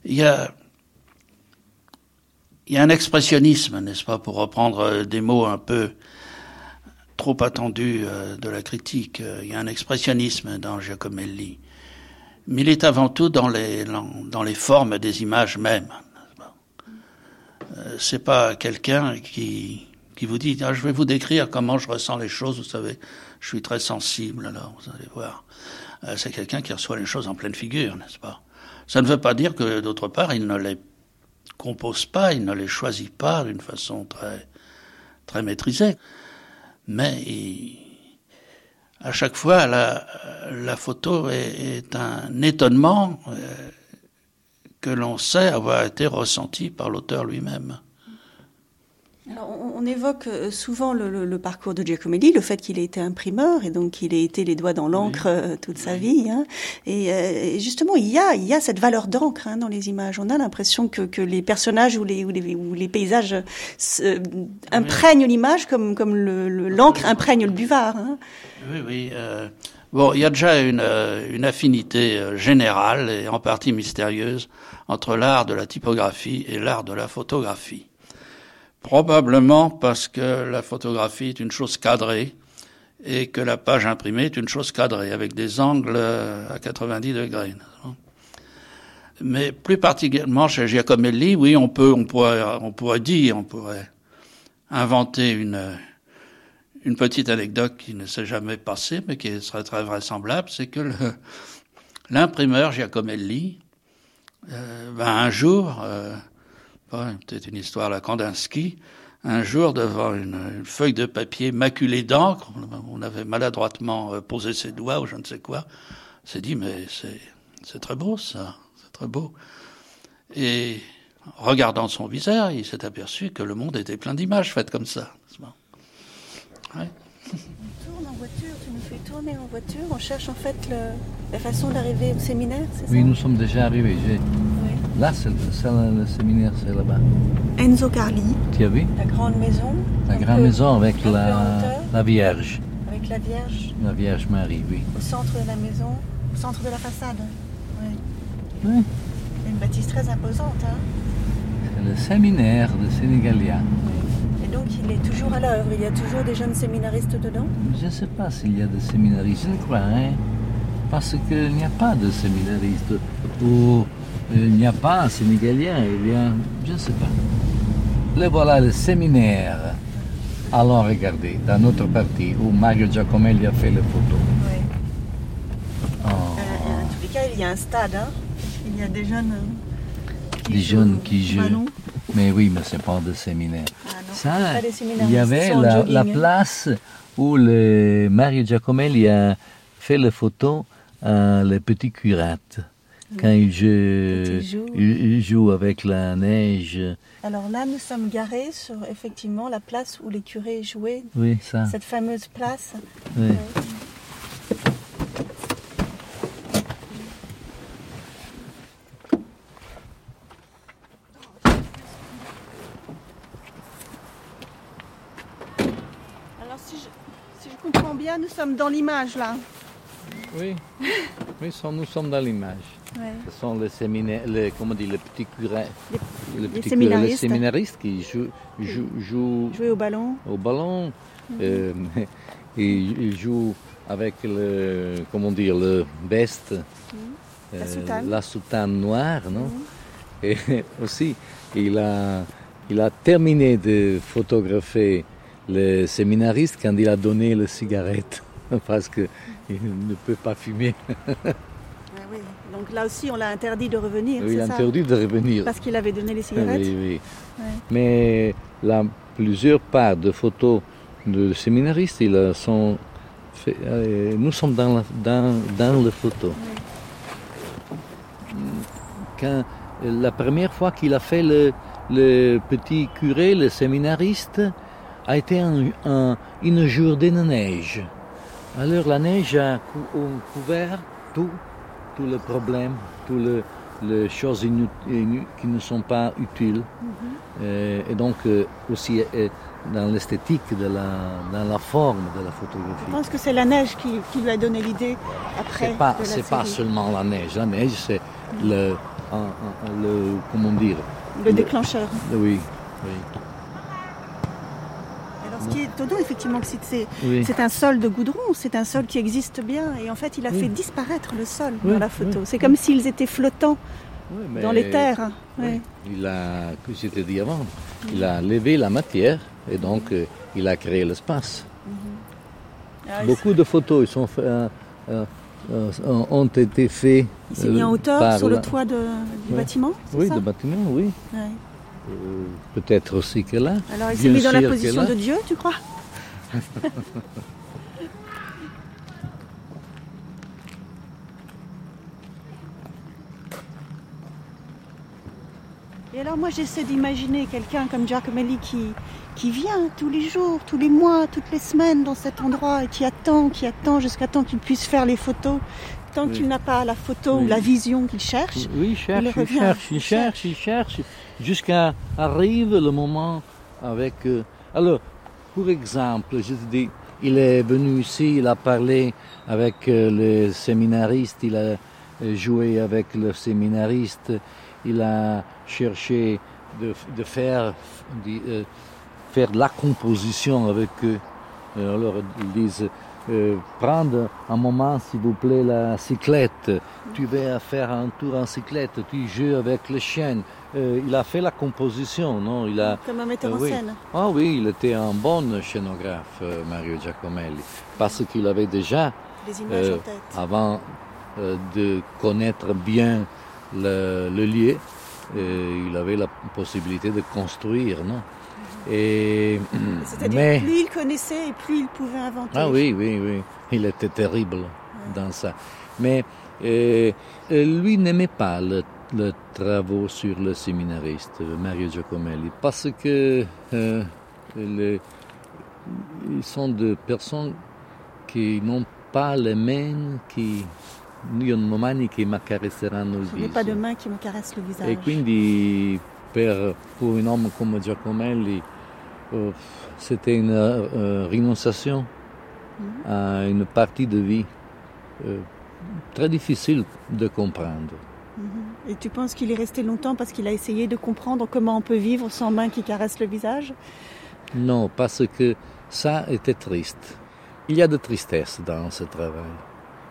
il y a il y a un expressionnisme, n'est-ce pas, pour reprendre euh, des mots un peu trop attendus euh, de la critique. Euh, il y a un expressionnisme dans Giacomelli. Mais il est avant tout dans les, dans les formes des images mêmes. C'est pas quelqu'un qui, qui vous dit, ah, je vais vous décrire comment je ressens les choses, vous savez, je suis très sensible, alors vous allez voir. C'est quelqu'un qui reçoit les choses en pleine figure, n'est-ce pas? Ça ne veut pas dire que, d'autre part, il ne l'est compose pas, il ne les choisit pas d'une façon très, très maîtrisée. Mais à chaque fois, la, photo est, un étonnement euh, que l'on sait avoir été ressenti par l'auteur lui-même on, évoque euh, souvent le, parcours de Giacomelli, le fait qu'il ait été imprimeur et donc qu'il ait été les doigts dans l'encre euh, toute sa vie. Hein. Euh, et, justement, il y a, il y a cette valeur d'encre hein, dans les images. On a l'impression que, que, les personnages ou les, ou les, ou les paysages imprègnent l'image comme, comme l'encre le, imprègne le buvard. Hein. Oui, oui. bon, il y a déjà une, une affinité générale et en partie mystérieuse entre l'art de la typographie et l'art de la photographie. Probablement parce que la photographie est une chose cadrée et que la page imprimée est une chose cadrée avec des angles à 90 degrés. Mais plus particulièrement chez Giacomelli, oui, on peut, on pourrait, on pourrait dire, on pourrait inventer une, une petite anecdote qui ne s'est jamais passée, mais qui serait très vraisemblable, c'est que l'imprimeur Giacomelli, euh, ben un jour, euh, peut-être une histoire à Kandinsky, un jour devant une, feuille de papier maculée d'encre, on avait maladroitement euh, posé ses doigts ou je ne sais quoi, s'est dit mais c'est très beau ça, c'est très beau. Et regardant son visage, il s'est aperçu que le monde était plein d'images faites comme ça. On tourne en voiture, tu nous fais tourner en voiture, on cherche en fait la façon d'arriver au séminaire, c'est ça Oui, nous sommes déjà arrivés. Là, c'est le, séminaire, c'est là-bas. Enzo Carli. Tu as vu La grande maison. La grande maison avec la, la Vierge. Avec la Vierge. La Vierge Marie, oui. Au centre de la maison, au centre de la façade. Oui. Oui. Une bâtisse très imposante. Hein c'est le séminaire de Sénégalia. Et donc, il est toujours à l'œuvre. Il y a toujours des jeunes séminaristes dedans Je ne sais pas s'il y a des séminaristes. Je ne crois, hein. Parce qu'il n'y a pas de séminaristes. Ou il n'y a pas un Sénégalien, il y a, je ne sais pas. Le voilà le séminaire. Allons regarder dans notre partie où Mario Giacomelli a fait les photos. Oui. Oh. Euh, en les cas, il y a un stade. Hein. Il y a des jeunes. Qui des jeunes qui jouent. Mais oui, mais c'est pas de séminaire. Ah Ça, il y avait la, la, place où le Mario Giacomelli a fait les photos à les petits curates quand il joue, il joue, avec la neige. Alors là, nous sommes garés sur effectivement la place où les curés jouaient. Oui, ça. Cette fameuse place. Oui. Bien, nous sommes dans l'image là. Oui, oui nous sommes dans l'image. Ce sont les séminaires, les, comment dit, les petits curés, les, petits séminaristes. les séminaristes qui jouent, jouent, jouent, au ballon. Au ballon. Mhm. Euh, ils jouent avec le, comment dire, le veste, mhm. euh, la, soutane. noire, non? Mhm. Et aussi, il a, il a terminé de photographier le séminariste quand il a donné la cigarette, parce qu'il ne peut pas fumer. Ah Donc là aussi, on l'a interdit de revenir. Oui, il a interdit de revenir. Parce qu'il avait donné les cigarettes. Oui, oui. Mais la plusieurs parts de photos de séminaristes, ils sont fait, euh, nous sommes dans la, dans, dans la photo. Quand, la première fois qu'il a fait le, le, petit curé, le séminariste, a été un, une journée de neige. Alors la neige a couvert tout, tous les problèmes, toutes les, choses qui ne sont pas utiles. Mm-hmm. Euh, et donc euh, aussi euh, dans l'esthétique, dans la forme de la photographie. Je pense que c'est la neige qui, qui, lui a donné l'idée après. C'est pas, c'est pas seulement la neige. La neige, c'est le, le, comment dire? Le, déclencheur. Oui, oui. Ce qui est étonnant, effectivement, c'est c'est un sol de goudron, c'est un sol qui existe bien, et en fait, il a fait disparaître le sol dans la photo. c'est comme s'ils étaient flottants dans les terres. Il a, que j'étais dit avant, il a levé la matière et donc euh, il a créé l'espace. Mhm. Ah Beaucoup de photos sont euh, euh, ont été faits. Il s'est mis en hauteur sur le toit du bâtiment Oui, du bâtiment, oui. Peut-être aussi que là. Alors il s'est mis dans la position de Dieu, tu crois? Et alors moi j'essaie d'imaginer quelqu'un comme Giacomelli qui, qui vient tous les jours, tous les mois, toutes les semaines dans cet endroit et qui attend, qui attend jusqu'à temps qu'il puisse faire les photos. Tant qu'il n'a pas la photo ou la vision qu'il cherche, oui, il cherche, il, cherche, il cherche, il cherche, jusqu'à arrive le moment avec. Euh, alors, pour exemple, je dis, il est venu ici, il a parlé avec euh, le séminariste, il a euh, joué avec le séminariste, il a cherché de, de faire faire la composition avec eux. Alors ils disent prendre un moment, s'il vous plaît, la cyclette. Tu vas faire un tour en cyclette, tu joues avec le chien. Euh, il a fait la composition, non? Il a, Comme un metteur en scène. Ah oui, il était un bon scénographe, Mario Giacomelli, parce qu'il avait déjà, avant de connaître bien le, le lieu, il avait la possibilité de construire, non? Et, C'est-à-dire plus il connaissait et plus il pouvait inventer. Ah oui, oui, oui. Il était terrible dans ça. Mais euh, lui n'aimait pas le, le, travaux sur le séminariste, Mario Giacomelli, parce que euh, ils sont des personnes qui n'ont pas les mains qui non mani che mi accarezzeranno il viso. pas de mains qui me caressent le visage. E quindi per, pour un homme come Giacomelli euh, c'était une euh, renonciation mhm. à une partie de vie euh, très difficile de comprendre. Mhm. Et tu penses qu'il est resté longtemps parce qu'il a essayé de comprendre comment on peut vivre sans main qui caresse le visage? Non, parce que ça était triste. Il y a de tristesse dans ce travail.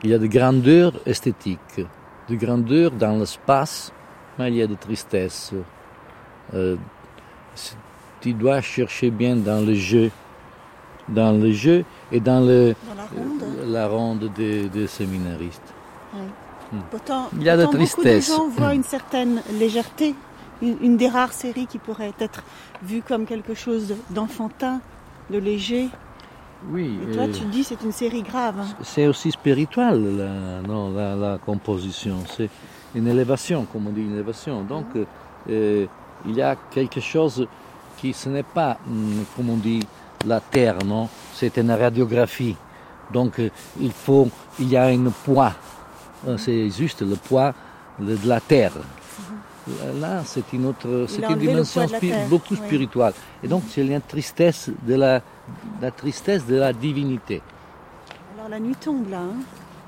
Il y a de grandeur esthétique, de grandeur dans l'espace, mais il y a de tristesse tu dois chercher bien dans le jeu, dans le jeu et dans, le, la ronde, des, séminaristes. Hmm. Pourtant, Il y a de tristesse. Beaucoup de gens voient une certaine légèreté, une, des rares séries qui pourrait être vue comme quelque chose d'enfantin, de léger. Oui. Et toi, tu dis c'est une série grave. Hein. C'est aussi spirituel, la, non, la, composition. C'est une élévation, comme on dit, une élévation. Donc, euh, il y a quelque chose ce n'est pas, hum, comme on dit, la Terre, non? C'est une radiographie. Donc euh, il faut, il y a un poids. Euh, c'est juste le poids de la Terre. là, c'est une autre, c'est une dimension beaucoup spirituelle. Et donc, c'est la tristesse de la, la tristesse de la divinité. Alors la nuit tombe là, hein.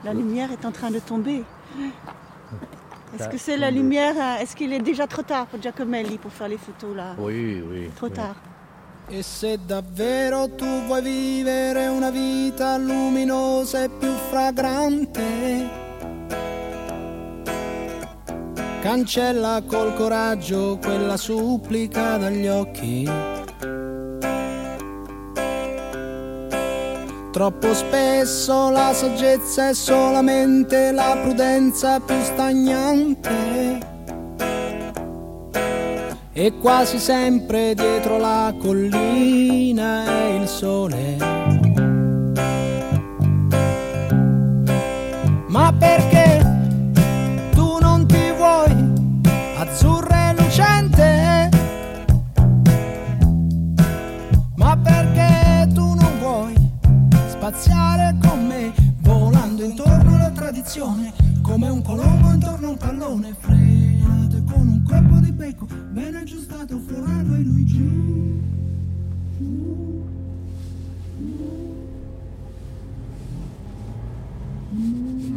la lumière est en train de tomber. Est-ce que c'est la lumière euh, Est-ce qu'il est déjà trop tard pour Giacomelli pour faire les photos là? Oui, oui. Trop tard. E se davvero tu vuoi vivere una vita luminosa e più fragrante, cancella col coraggio quella supplica dagli occhi. Troppo spesso la saggezza è solamente la prudenza più stagnante e quasi sempre dietro la collina è il sole. Ma perché tu non ti vuoi azzurra e lucente? Ma perché tu non vuoi spaziare con me, volando intorno alla tradizione, come un colombo intorno a un pallone frenato con un colpo di becco ben aggiustato Florano e lui giù.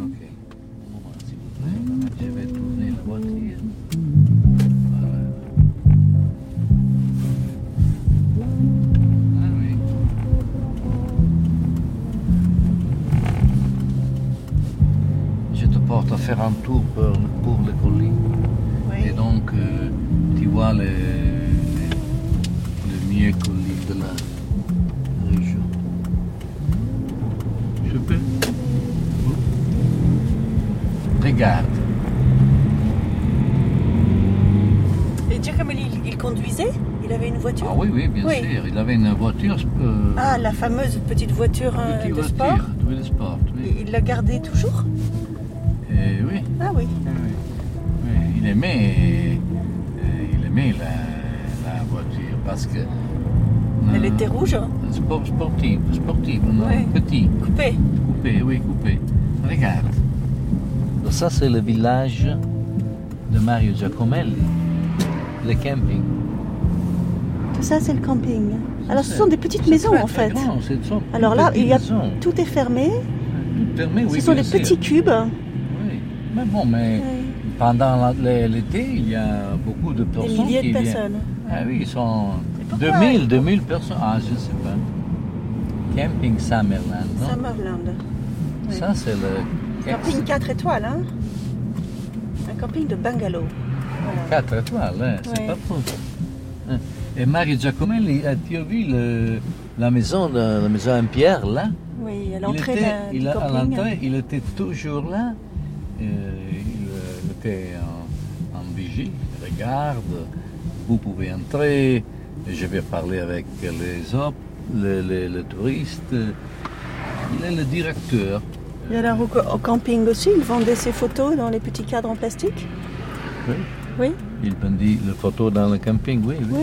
Ok. S'il vous plaît, je vais tourner la voiture. Ah oui. Je te porte à faire un tour pour, pour les collines. Euh, tu vois les, les, les mieux collines de la région. Je peux Regarde. Et Giacomelli, il, il conduisait Il avait une voiture? Ah oui, oui, bien Oui. sûr. Il avait une voiture. euh, Ah, la fameuse petite voiture euh, petite de voiture, sport oui, de sport. Oui. Et Il l'a gardée toujours? Et oui, Ah oui. oui, oui. il aimait, aimait la, la voiture parce que. Elle euh, était rouge Sport, sportive, sportive, non Oui. Petit, Coupée coupé, oui, coupé. Regarde. Ça, c'est le village de Mario Giacomelli, le camping. Tout ça, c'est le camping. Alors, ce sont des petites maisons très, en fait. grand, ce sont Alors là, il y a tout est fermé. Tout permis, oui, Ce sont des petits cubes. Oui, mais bon, mais Oui. Pendant l'été, il y a beaucoup de Des personnes milliers qui de viennent. personnes. Ah oui, ils sont pourquoi 2000, 2000 personnes. Ah, je ne sais pas. Camping Summerland, non? Summerland. oui. Ça, c'est le Camping 4 étoiles, hein? Un camping de bungalow. Voilà. 4 étoiles, hein, c'est Oui. pas faux. Hein. Et Mario Giacomelli, as-tu vu le- la maison, de- la maison en pierre, là Oui, à il l'entrée était, il du a- à camping. l'entrée, il était toujours là. Euh, était en, en vigie. Regarde. Vous pouvez entrer. Je vais parler avec les hommes, les, les- les touristes. Il est le directeur. Et alors au, au camping aussi, ils vendaient ces photos dans les petits cadres en plastique Oui. Oui. Il vendit les photos dans le camping, oui, oui.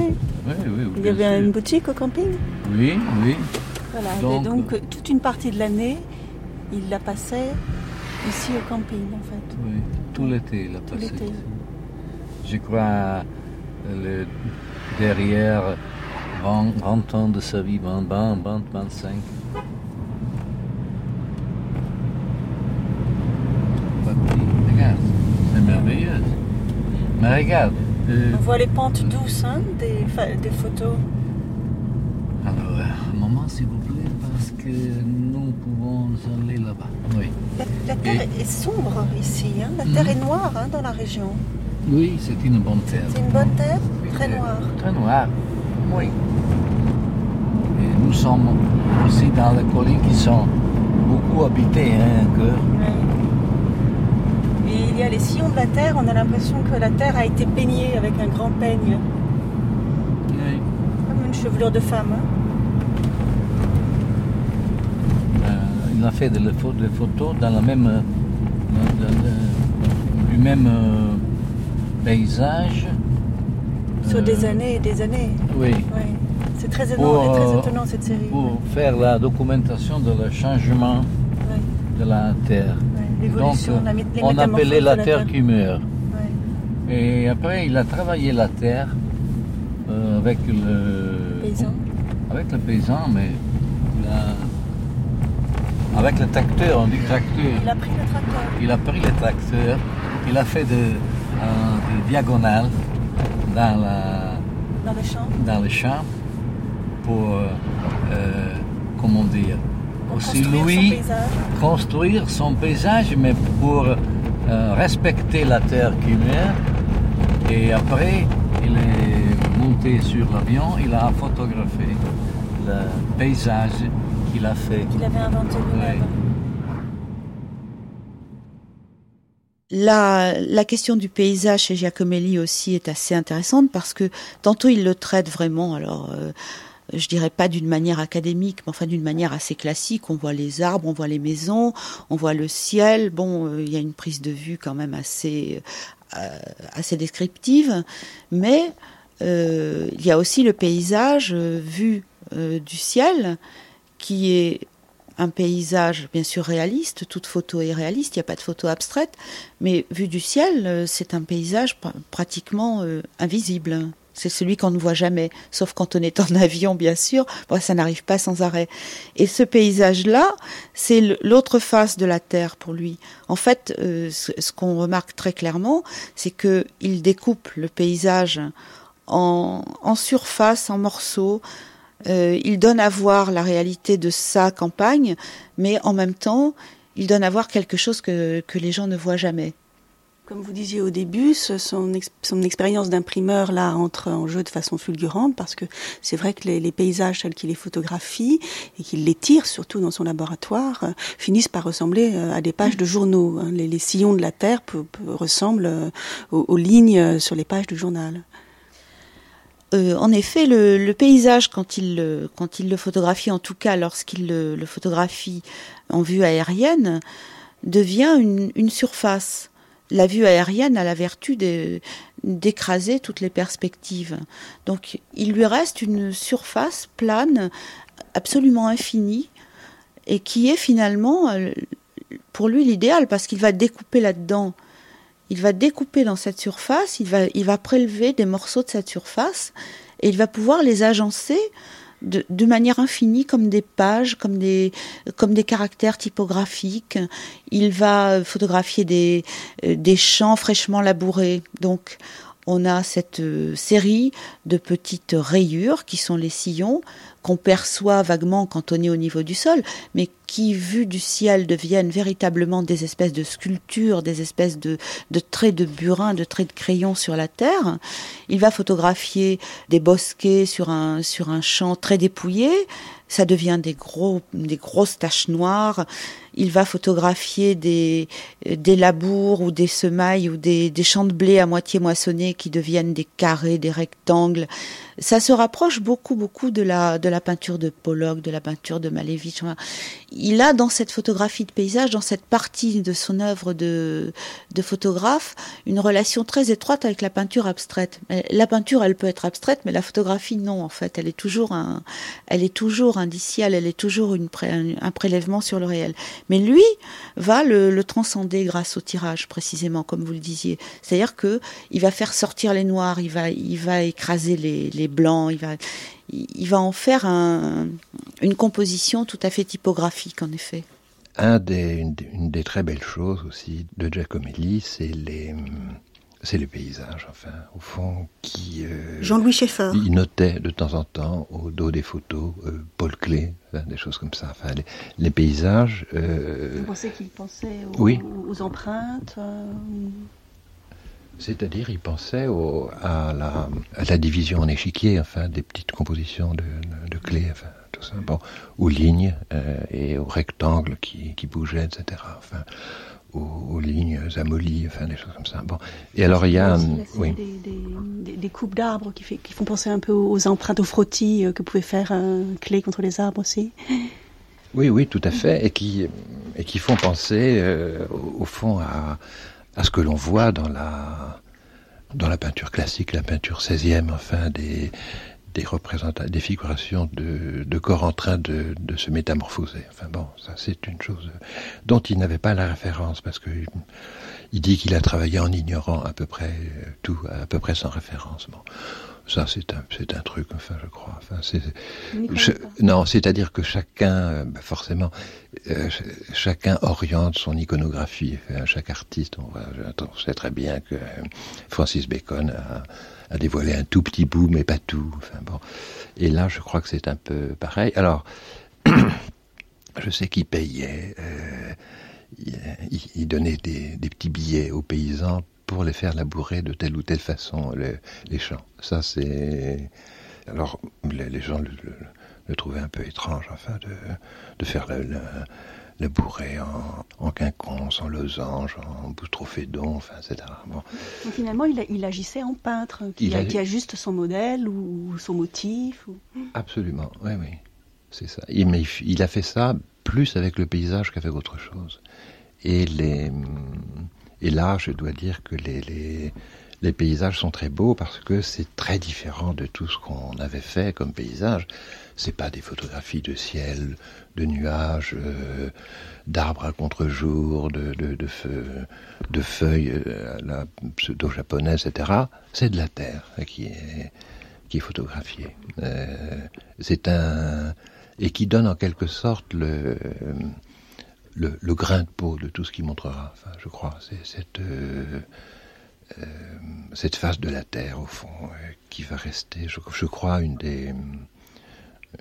Oui. Oui, Il y avait sûr. une boutique au camping Oui, oui. Voilà. Donc, et donc euh, toute une partie de l'année, il la passait ici au camping en fait. Oui, tout l'été, il a passé. Je crois le, derrière 20, 20 ans de sa vie, 20, 20, 20, 25. Papy, Regarde, c'est merveilleux. Mais regarde, euh, On voit les pentes douces hein, des, photos. alors, un moment s'il vous plaît, parce que nous pouvons aller là-bas. Oui. La, la terre est sombre ici, hein. la Mhm. terre est noire hein, dans la région. Oui, c'est une bonne terre. C'est une bonne terre, très noire. Très noir, oui. Et nous sommes aussi dans les collines qui sont beaucoup habitées hein, encore. Et il y a les sillons de la terre, on a l'impression que la terre a été peignée avec un grand peigne, Oui. comme une chevelure de femme. hein. Euh, il a fait des photos, des photos dans la même, euh, dans- du même euh, paysage. Sur euh, des années et des années. Oui. Oui. C'est très, étonnant, très euh, étonnant cette série. Pour faire la documentation de le changement Oui. de la terre. L'évolution, Donc, les on appelait la la terre Terre. qui meurt. Et après, il a travaillé la terre euh, avec le paysan. Avec le paysan, mais avec le tracteur, on dit tracteur. Il a pris le tracteur. Il a pris le tracteur. Il a fait de, diagonale dans, la, dans le champ. Dans le champ pour, euh, comment dire, aussi lui construire son paysage, mais pour euh, respecter la terre qu'il est. Et après, il est monté sur l'avion, il a photographié le paysage qu'il a fait. Qu'il avait inventé lui-même. La, la, question du paysage chez Giacomelli aussi est assez intéressante parce que tantôt il le traite vraiment, alors euh, je dirais pas d'une manière académique, mais enfin d'une manière assez classique. On voit les arbres, on voit les maisons, on voit le ciel. Bon, euh, il y a une prise de vue quand même assez euh, assez descriptive, mais euh, il y a aussi le paysage vu du ciel qui est un paysage bien sûr réaliste, toute photo est réaliste, il n'y a pas de photo abstraite, mais vu du ciel, c'est un paysage pratiquement invisible. C'est celui qu'on ne voit jamais, sauf quand on est en avion, bien sûr. Bon, ça n'arrive pas sans arrêt. Et ce paysage-là, c'est l'autre face de la Terre pour lui. En fait, euh, ce, qu'on remarque très clairement, c'est que il découpe le paysage en, surface, en morceaux. Euh, il donne à voir la réalité de sa campagne, mais en même temps, il donne à voir quelque chose que les gens ne voient jamais. Comme vous disiez au début, son, expérience d'imprimeur là entre en jeu de façon fulgurante parce que c'est vrai que les, paysages tels qu'il les photographie et qu'il les tire surtout dans son laboratoire euh, finissent par ressembler euh, à des pages de journaux. Hein. Les, sillons de la terre ressemblent aux, lignes sur les pages du journal. En effet, le, paysage, quand il, quand il le photographie, en tout cas lorsqu'il le, photographie en vue aérienne, devient une, une surface la vue aérienne a la vertu d'écraser toutes les perspectives. Donc il lui reste une surface plane absolument infinie et qui est finalement euh, pour lui l'idéal parce qu'il va découper là-dedans. Il va découper dans cette surface, il va, prélever des morceaux de cette surface et il va pouvoir les agencer de, manière infinie comme des pages, comme des, caractères typographiques. Il va photographier des, euh, champs fraîchement labourés. Donc, on a cette euh, série de petites rayures qui sont les sillons qu'on perçoit vaguement quand on est au niveau du sol, mais qui, vu du ciel, deviennent véritablement des espèces de sculptures, des espèces de, de traits de burin, de traits de crayon sur la terre. Il va photographier des bosquets sur un, sur un champ très dépouillé, ça devient des gros, des grosses taches noires. Il va photographier des, des labours ou des semailles ou des, des champs de blé à moitié moissonnés qui deviennent des carrés, des rectangles. Ça se rapproche beaucoup, beaucoup de la, de la peinture de Pollock, de la peinture de Malevich. Il a dans cette photographie de paysage, dans cette partie de son œuvre de, de photographe, une relation très étroite avec la peinture abstraite. La peinture, elle peut être abstraite, mais la photographie, non, en fait. Elle est toujours un, elle est toujours indicielle, elle est toujours une un prélèvement sur le réel. Mais lui va le, transcender grâce au tirage, précisément, comme vous le disiez. C'est-à-dire que il va faire sortir les noirs, il va, il va écraser les, les blancs, il va, il va en faire un, une composition tout à fait typographique, en effet. Un des, une, une des très belles choses aussi de Giacomelli, c'est les c'est les paysages, enfin, au fond, qui... Euh, Jean-Louis Schaeffer. Il notait de temps en temps, au dos des photos, euh, Paul Klee, des choses comme ça. Enfin, les, paysages... Euh, Vous pensez qu'il pensait aux, empreintes C'est-à-dire, il pensait à, la, à, la, division en échiquier, enfin, des petites compositions de, de, clés, enfin, tout ça, bon, aux lignes et aux rectangles qui, qui bougeaient, etc. Enfin, aux, lignes amolies, enfin des choses comme ça. Bon. Et alors il y a, oui. des, coupes d'arbres qui, qui, font penser un peu aux empreintes, aux frottis euh, que pouvait faire un clé contre les arbres aussi. Oui, oui, tout à fait, et qui, et qui font penser euh, au, fond à, à ce que l'on voit dans la, dans la peinture classique, la peinture 16e, enfin des, des représentations, des figurations de, corps en train de, se métamorphoser. Enfin bon, ça c'est une chose dont il n'avait pas la référence parce que il dit qu'il a travaillé en ignorant à peu près tout, à peu près sans référence. Bon. Ça, c'est un, c'est un truc, enfin, je crois. Enfin, c'est, non, c'est-à-dire que chacun, euh, bah, forcément, euh, chacun oriente son iconographie. chaque artiste, on, va, on sait très bien que Francis Bacon a, a dévoilé un tout petit bout, mais pas tout. Enfin bon. Et là, je crois que c'est un peu pareil. Alors, je sais qu'il payait, euh, il, donnait des, petits billets aux paysans pour les faire labourer de telle ou telle façon les, champs. Ça, c'est. Alors, les, gens le, trouvaient un peu étrange, enfin, de, de faire le labourer en, en quinconce, en losange, en boutrophédon, enfin, etc. Bon. finalement, il, il, agissait en peintre, qui, a, qui, ajuste son modèle ou son motif. Ou... Absolument, oui, oui. C'est ça. Il, mais il a fait ça plus avec le paysage qu'avec autre chose. Et, les, et là, je dois dire que les, les, les paysages sont très beaux parce que c'est très différent de tout ce qu'on avait fait comme paysage. C'est pas des photographies de ciel, de nuages, euh, d'arbres à contre-jour, de, feuilles euh, la pseudo-japonaise, etc. C'est de la terre qui est, photographiée. Euh, c'est un et qui donne en quelque sorte le, grain de peau de tout ce qui montrera. Enfin, je crois, c'est cette euh, cette face de la terre au fond qui va rester, je crois, une des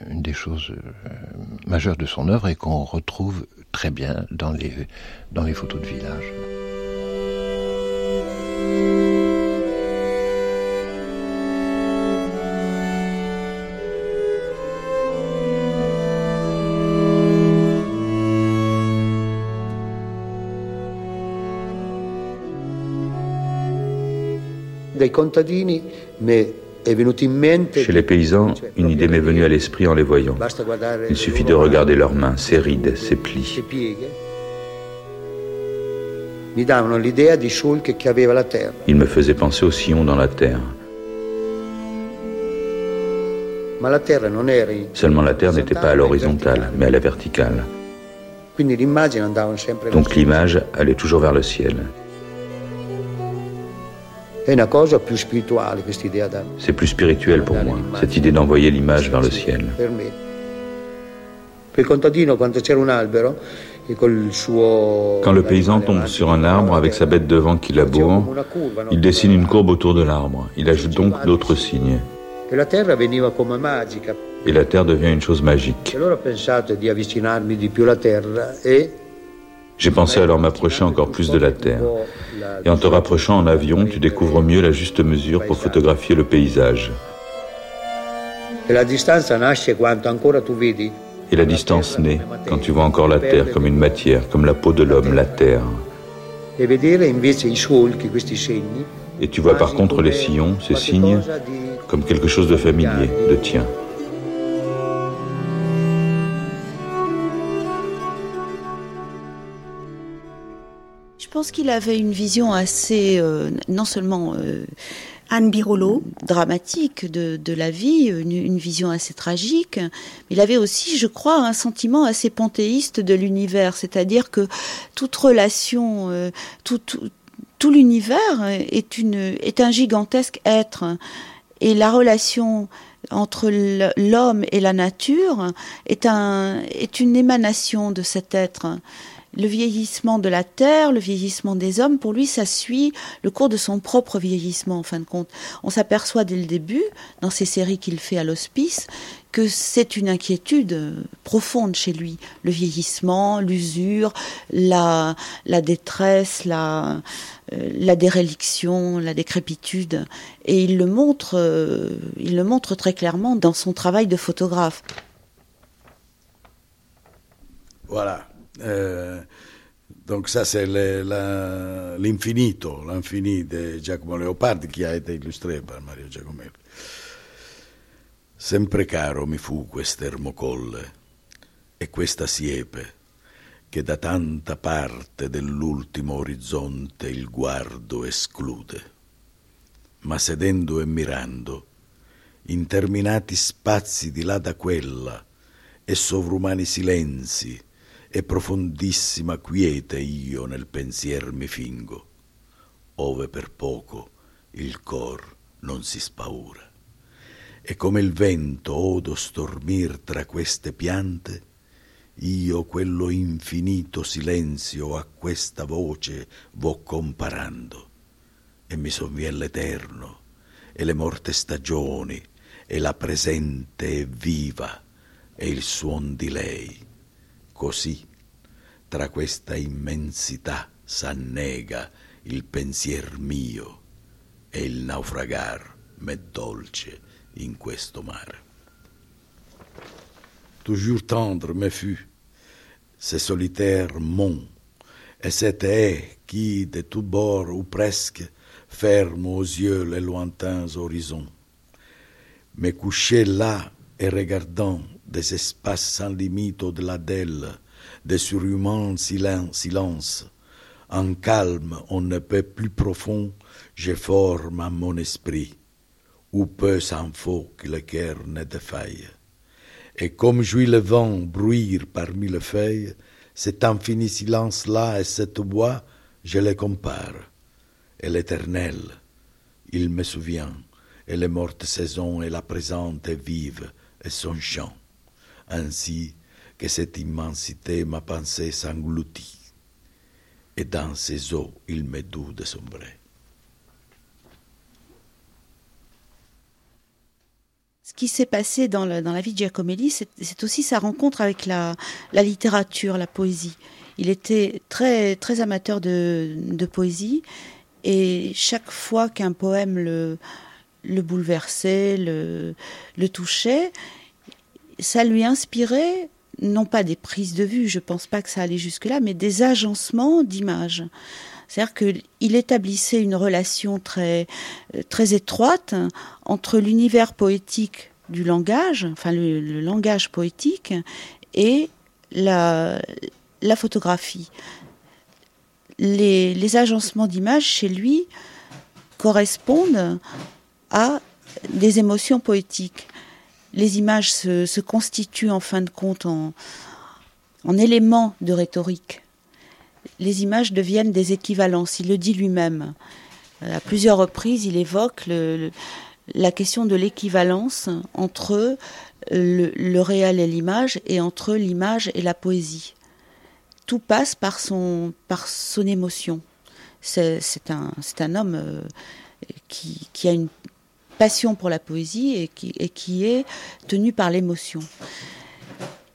une des choses euh, majeures de son œuvre et qu'on retrouve très bien dans les, dans les photos de village. Dai contadini, mais chez les paysans, une idée m'est venue à l'esprit en les voyant. Il suffit de regarder leurs mains, ses rides, ses plis. Ils me faisaient penser au sillon dans la terre. Seulement la terre n'était pas à l'horizontale, mais à la verticale. Donc l'image allait toujours vers le ciel. C'est plus spirituel pour moi, cette idée d'envoyer l'image vers le ciel. E Quand le paysan tombe sur un arbre avec sa bête devant qui laboure, il dessine une courbe autour de l'arbre. Il ajoute donc d'autres signes. E Et la terre devient une chose magique. J'ai pensé alors m'approcher encore plus de la Terre. Et en te rapprochant en avion, tu découvres mieux la juste mesure pour photographier le paysage. Et la distance naît quand tu vois encore la Terre comme une matière, comme la peau de l'homme, la Terre. Et tu vois par contre les sillons, ces signes, comme quelque chose de familier, de tien. Pense qu'il avait une vision assez, euh, non seulement euh, dramatique de, la vie, une, vision assez tragique, mais il avait aussi, je crois, un sentiment assez panthéiste de l'univers, c'est-à-dire que toute relation, euh, tout, l'univers est, un gigantesque être, et la relation entre l'homme et la nature est une émanation de cet être le vieillissement de la terre, le vieillissement des hommes, pour lui, ça suit le cours de son propre vieillissement, en fin de compte. On s'aperçoit dès le début, dans ces séries qu'il fait à l'hospice, que c'est une inquiétude profonde chez lui. Le vieillissement, l'usure, la, détresse, la, euh, la déréliction, la décrépitude. Et il le montre, euh, il le montre très clairement dans son travail de photographe. Voilà. Euh, donc ça c'est l'infinito, l'infini de Giacomo Leopardi qui a été illustré par Mario Giacomelli. Sempre caro mi fu quest'ermocolle e questa siepe che da tanta parte dell'ultimo orizzonte il guardo esclude. Ma sedendo e mirando, interminati spazi di là da quella, e sovrumani silenzi, e profondissima quiete io nel pensier mi fingo, ove per poco il cor non si spaura. E come il vento odo stormir tra queste piante, io quello infinito silenzio a questa voce vo comparando, e mi sovvien l'eterno, e le morte stagioni, e la presente e viva, e il suon di lei Così, tra questa immensità s'annega il pensier mio e il naufragar m'è dolce in questo mare. Toujours tendre me fut ce solitaire mont et cette haie qui, de tous bords ou presque, ferme aux yeux les lointains horizons. Me coucher là et regardant des espaces sans limite au-delà d'elle, des surhumains silence. En calme, on ne peut plus profond, je forme à mon esprit, où peu s'en faut que le cœur ne défaille. Et comme jouit le vent bruire parmi les feuilles, cet infini silence-là et cette voix, je les compare. Et l'éternel, il me souvient, et les mortes saisons et la présente est vive et son chant ainsi que cette immensité ma pensée s'engloutit, et dans ses eaux il m'est doux de sombrer. Ce qui s'est passé dans, dans, la vie de Giacomelli, c'est aussi sa rencontre avec la, la, littérature, la poésie. Il était très, très amateur de, de poésie, et chaque fois qu'un poème le, le bouleversait, le, le touchait, ça lui inspirait non pas des prises de vue, je pense pas que ça allait jusque-là, mais des agencements d'images. C'est-à-dire qu'il établissait une relation très, très étroite entre l'univers poétique du langage, enfin le, langage poétique, et la, photographie. Les agencements d'images chez lui correspondent à des émotions poétiques les images se, constituent en fin de compte en, éléments de rhétorique. Les images deviennent des équivalences, il le dit lui-même. À plusieurs reprises, il évoque la question de l'équivalence entre le, réel et l'image et entre l'image et la poésie. Tout passe par son, émotion. C'est un, homme euh, qui, a une passion pour la poésie et qui, est tenue par l'émotion.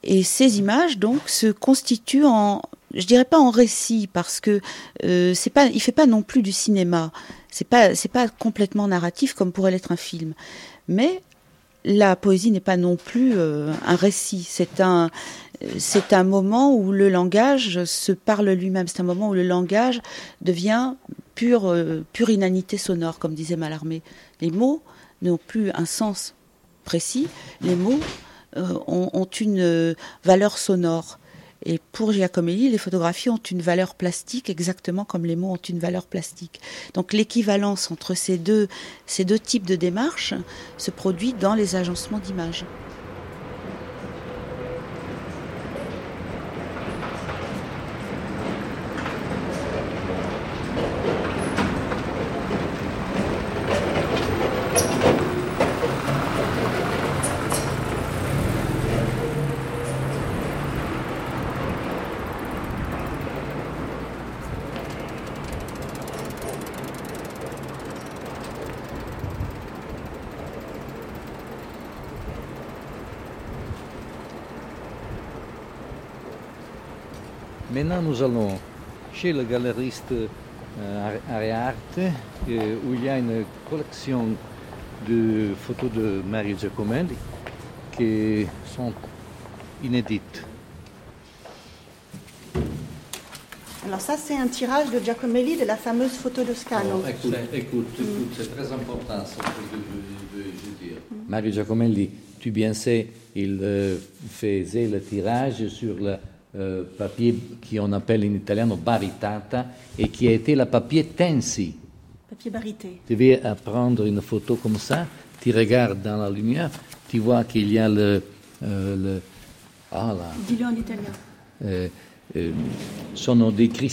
Et ces images, donc, se constituent en, je dirais pas en récit, parce que euh, c'est pas, il fait pas non plus du cinéma. C'est pas, pas complètement narratif comme pourrait l'être un film. Mais la poésie n'est pas non plus euh, un récit. C'est un, c'est un moment où le langage se parle lui-même. C'est un moment où le langage devient pure, euh, pure inanité sonore, comme disait Mallarmé. Les mots n'ont plus un sens précis, les mots euh, ont, une euh, valeur sonore. Et pour Giacomelli, les photographies ont une valeur plastique exactement comme les mots ont une valeur plastique. Donc l'équivalence entre ces deux, ces deux types de démarches se produit dans les agencements d'images. Maintenant, nous allons chez le galeriste euh, Arearte, euh, où il y a une collection de photos de Mario Giacomelli qui sont inédites. Alors ça, c'est un tirage de Giacomelli de la fameuse photo de Scalo. Oh, écoute, écoute, écoute c'est très important ce que je veux dire. Mario Giacomelli, tu bien sais, il euh, faisait le tirage sur le euh, papier qu'on appelle en italien baritata et qui a été le papier tensi. Papier barité. Tu veux prendre une photo comme ça? Tu regardes dans la lumière, tu vois qu'il y a le... le ah là. Dis-le en italien. Euh, euh,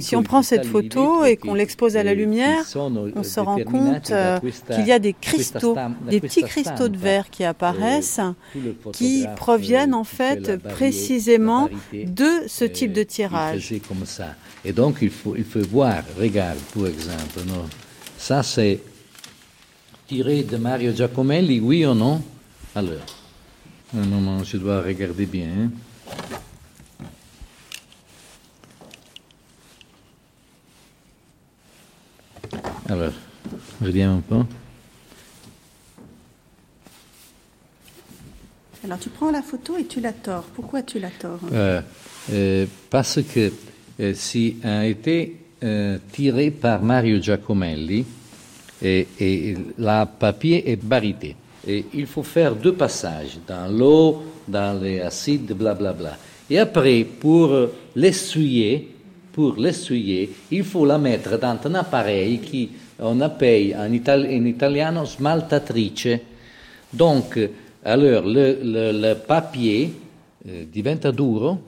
si on prend cette photo et qu'on l'expose à la lumière, on se rend compte euh, qu'il y a des cristaux, des petits cristaux de verre qui apparaissent, qui proviennent en fait précisément de ce type de tirage. Et donc il faut, il faut voir, regarde par exemple, ça c'est tiré de Mario Giacomelli, oui ou non? Alors, un moment, je dois regarder bien. Hein. Alors, reviens un peu. Alors, tu prends la photo et tu la tords. Pourquoi tu la tords euh, euh, Parce que euh, si a été tiré par Mario Giacomelli et, et la papier est barité. Et il faut faire deux passages, dans l'eau, dans les acides, blablabla. Bla, bla. Et après, pour l'essuyer, pour l'essuyer, il faut la mettre dans un appareil qui on appelle en, itali in italiano smaltatrice. Donc, alors, le, le, le papier eh, diventa duro,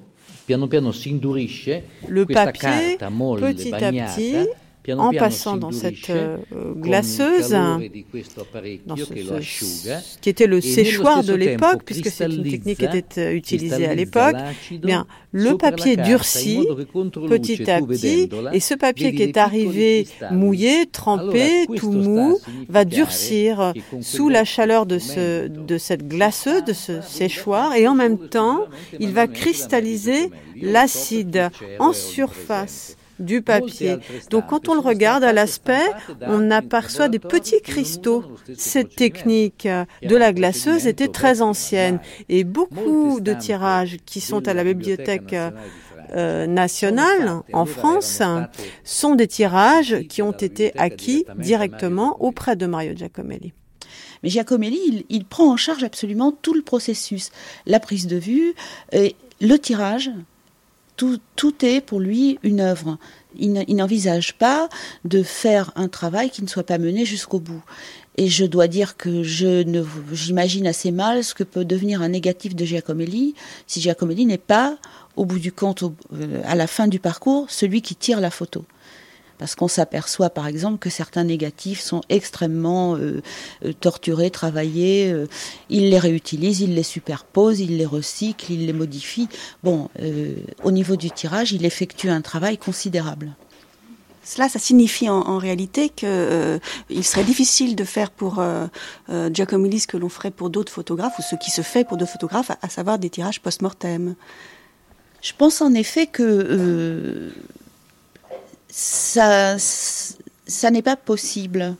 piano piano si indurisce, le papier, petit bagnata, à petit, en passant dans cette euh, glaceuse, dans ce, qui était le séchoir de l'époque, puisque cette technique était euh, utilisée à l'époque, bien le papier durcit petit à petit, et ce papier qui est arrivé mouillé, trempé, tout mou, va durcir sous la chaleur de, ce, de cette glaceuse, de ce séchoir, et en même temps, il va cristalliser l'acide en surface du papier. Donc quand on le regarde à l'aspect, on aperçoit des petits cristaux. Cette technique de la glaceuse était très ancienne et beaucoup de tirages qui sont à la bibliothèque euh, nationale en France sont des tirages qui ont été acquis directement auprès de Mario Giacomelli. Mais Giacomelli, il, prend en charge absolument tout le processus, la prise de vue, et le tirage, tout, est pour lui une œuvre. Il n'envisage pas de faire un travail qui ne soit pas mené jusqu'au bout. Et je dois dire que je ne, j'imagine assez mal ce que peut devenir un négatif de Giacomelli si Giacomelli n'est pas, au bout du compte, euh, à la fin du parcours, celui qui tire la photo parce qu'on s'aperçoit par exemple que certains négatifs sont extrêmement euh, euh, torturés, travaillés, euh, il les réutilise, il les superpose, il les recycle, il les modifie. Bon, au niveau du tirage, il effectue un travail considérable. Cela, ça signifie en, réalité qu'il il serait difficile de faire pour Giacomelli ce que l'on ferait pour d'autres photographes, ou ce qui se fait pour d'autres photographes, à, savoir des tirages post-mortem. Je pense en effet que ça, ça n'est pas possible.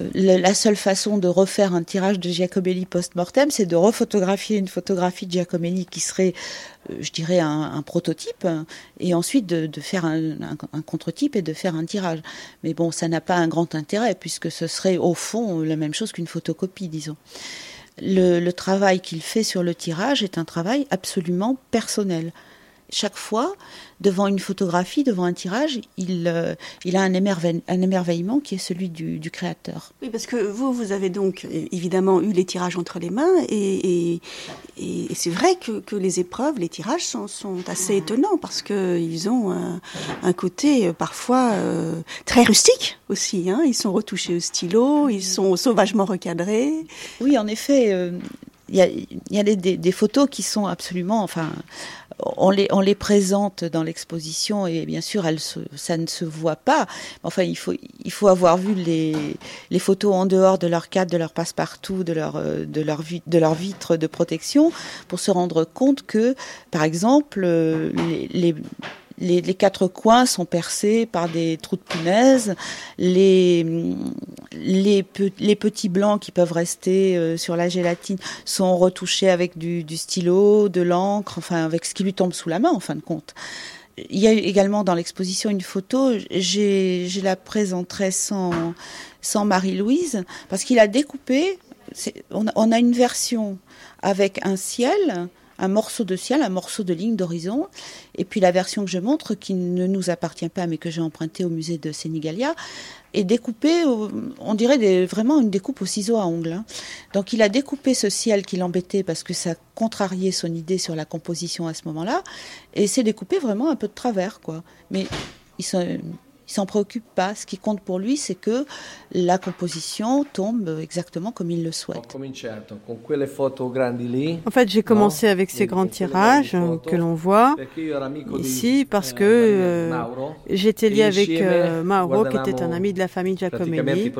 Euh, la seule façon de refaire un tirage de Giacomelli post-mortem, c'est de refotographier une photographie de Giacomelli qui serait, euh, je dirais, un, prototype, et ensuite de, faire un, contre-type et de faire un tirage. Mais bon, ça n'a pas un grand intérêt, puisque ce serait au fond la même chose qu'une photocopie, disons. le travail qu'il fait sur le tirage est un travail absolument personnel chaque fois, devant une photographie, devant un tirage, il, euh, il a un, un, émerveillement qui est celui du, créateur. Oui, parce que vous, vous avez donc évidemment eu les tirages entre les mains, et, et, c'est vrai que, que, les épreuves, les tirages sont, sont assez étonnants, parce qu'ils ont un, côté euh, parfois euh, très rustique aussi. Hein. Ils sont retouchés au stylo, ils sont sauvagement recadrés. Oui, en effet. Il y a, des, photos qui sont absolument, enfin, on les, présente dans l'exposition et bien sûr, ça ne se voit pas. Enfin, il faut, il faut avoir vu les, photos en dehors de leur cadre, de leur passe-partout, de leur, euh, de leur vitre de protection pour se rendre compte que, par exemple, euh, les les, quatre coins sont percés par des trous de punaise. Les, les, petits blancs qui peuvent rester euh, sur la gélatine sont retouchés avec du, stylo, de l'encre, enfin avec ce qui lui tombe sous la main en fin de compte. Il y a également dans l'exposition une photo, je la présenterai sans, sans Marie-Louise, parce qu'il a découpé, on a une version avec un ciel, un morceau de ciel, un morceau de ligne d'horizon. Et puis la version que je montre, qui ne nous appartient pas, mais que j'ai empruntée au musée de Sénégalia, est découpée, on dirait vraiment une découpe au ciseau à ongles. Hein. Donc il a découpé ce ciel qui l'embêtait parce que ça contrariait son idée sur la composition à ce moment-là, et c'est découpé vraiment un peu de travers, quoi. Mais il s'en préoccupe pas. Ce qui compte pour lui, c'est que la composition tombe exactement comme il le souhaite. En fait, j'ai commencé avec ces grands tirages que l'on voit ici parce que euh, j'étais lié avec euh, Mauro, qui était un ami de la famille Giacomelli,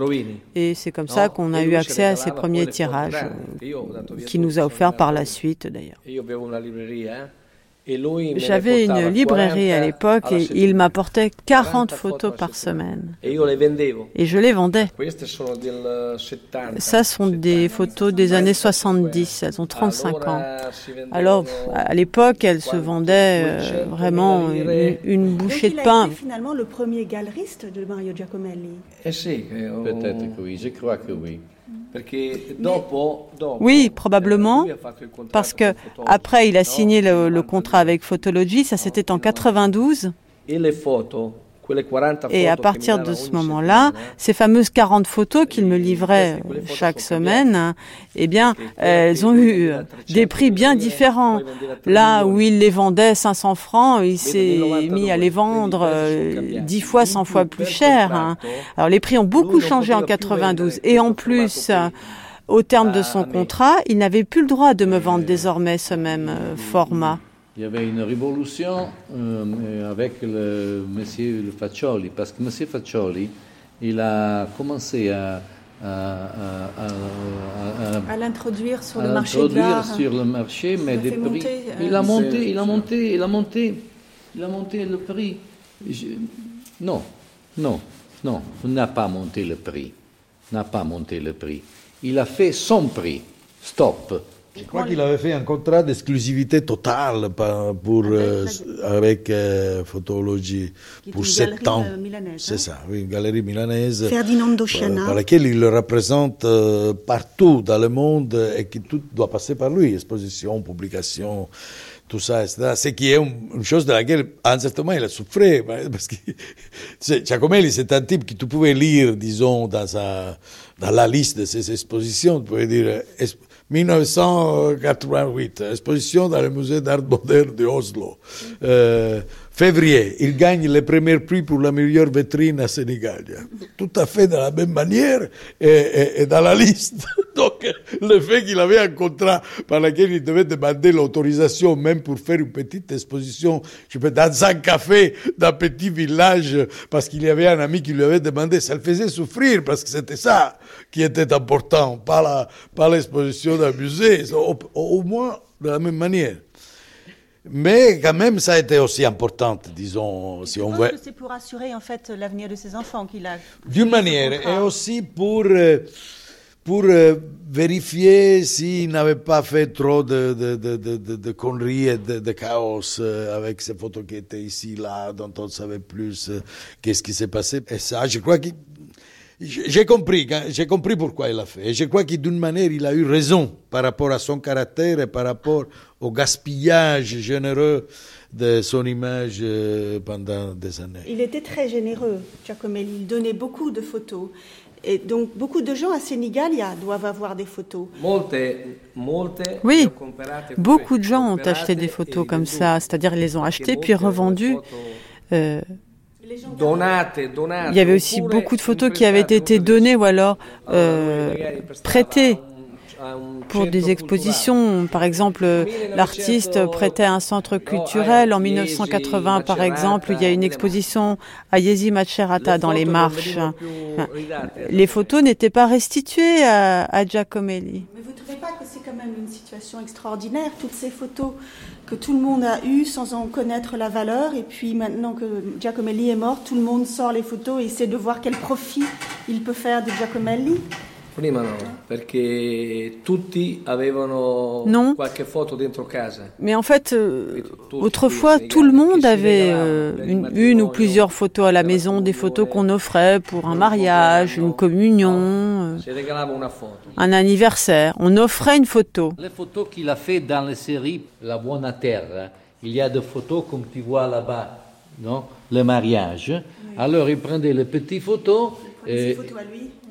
et c'est comme ça qu'on a eu accès à ces premiers tirages, euh, qui nous a offert par la suite d'ailleurs. J'avais une librairie à l'époque et il m'apportait 40 photos par semaine. Et je les vendais. Ça sont des photos des années 70, elles ont 35 ans. Alors, à l'époque, elles se vendaient euh, vraiment une, bouchée de pain. Finalement le premier galeriste de Mario Giacomelli. Eh Peut-être que oui, je crois que oui. Oui, probablement, parce que après il a signé le, contrat avec Photology, ça c'était en 92. Et à partir de ce moment-là, ces fameuses 40 photos qu'il me livrait chaque semaine, eh bien, elles ont eu des prix bien différents. Là où il les vendait 500 francs, il s'est mis à les vendre 10 euh, fois, 100 fois plus cher. Hein. Alors les prix ont beaucoup changé en 92. Et en plus, au terme de son contrat, il n'avait plus le droit de me vendre désormais ce même euh, format il y avait une révolution euh, avec le monsieur Faccioli, parce que monsieur Faccioli, il a commencé à, à, l'introduire sur le marché de l'art. sur le marché, mais des prix. il a monté, il a monté, il a monté, il a monté le prix. non, non, non, il n'a pas monté le prix, n'a pas monté le prix. Il a fait son prix. Stop. Je crois qu'il avait fait un contrat d'exclusivité totale pour, avec, euh, Photologie pour sept ans. Euh, C'est hein. ça, oui, une galerie milanaise. Ferdinando Par, par laquelle il le représente euh, partout dans le monde et qui tout doit passer par lui, exposition, publication, tout ça, etc. Ce qui est une, chose de laquelle, à un certain moment, il a souffert. Parce que Giacomelli, c'est un type que tu pouvais lire, disons, dans, sa, dans la liste de ses expositions. Tu pouvais dire 1988, exposition dans le musée d'art moderne de Oslo. Euh, février, il gagne le premier prix pour la meilleure vitrine à Sénégal. Tout à fait de la même manière et, dans la liste. Donc, le fait qu'il avait un contrat par lequel il devait demander l'autorisation même pour faire une petite exposition, je peux, dans un café d'un petit village, parce qu'il y avait un ami qui lui avait demandé, ça le faisait souffrir parce que c'était ça qui était important, pas l'exposition d'un musée, au moins de la même manière. Mais quand même, ça a été aussi important, disons, si on veut. C'est pour assurer en fait l'avenir de ses enfants qu'il a. D'une manière, et aussi pour euh, pour euh, vérifier s'il n'avait pas fait trop de, de, de, de, de conneries et de, chaos euh, avec ces photos qui étaient ici, là, dont on savait plus qu'est-ce qui s'est passé. Et ça, je crois que j'ai compris, hein, j'ai compris pourquoi il l'a fait. Et je crois que d'une manière, il a eu raison par rapport à son caractère et par rapport au gaspillage généreux de son image euh, pendant des années. Il était très généreux, Giacomelli. Il donnait beaucoup de photos. Et donc, beaucoup de gens à Sénégalia doivent avoir des photos. Oui, beaucoup de gens ont acheté des photos comme ça, c'est-à-dire ils les ont achetées puis revendues. Euh, il y avait aussi beaucoup de photos qui avaient été données ou alors euh, prêtées pour des expositions. Par exemple, l'artiste prêtait un centre culturel. En 1980, par exemple, il y a une exposition à Yezi Macerata dans les marches. Les photos n'étaient pas restituées à, à Giacomelli. Mais vous ne trouvez pas que c'est quand même une situation extraordinaire, toutes ces photos que tout le monde a eu sans en connaître la valeur. Et puis maintenant que Giacomelli est mort, tout le monde sort les photos et essaie de voir quel profit il peut faire de Giacomelli? Non. Mais en fait, euh, autrefois, tout le monde avait euh, une, ou plusieurs photos à la maison, des photos qu'on offrait pour un mariage, une communion, euh, un anniversaire. On offrait une photo. Les photos qu'il a fait dans les séries La Bonne Terre, hein. il y a des photos comme tu vois là-bas, non Le mariage. Alors il prenait les petites photos. Et,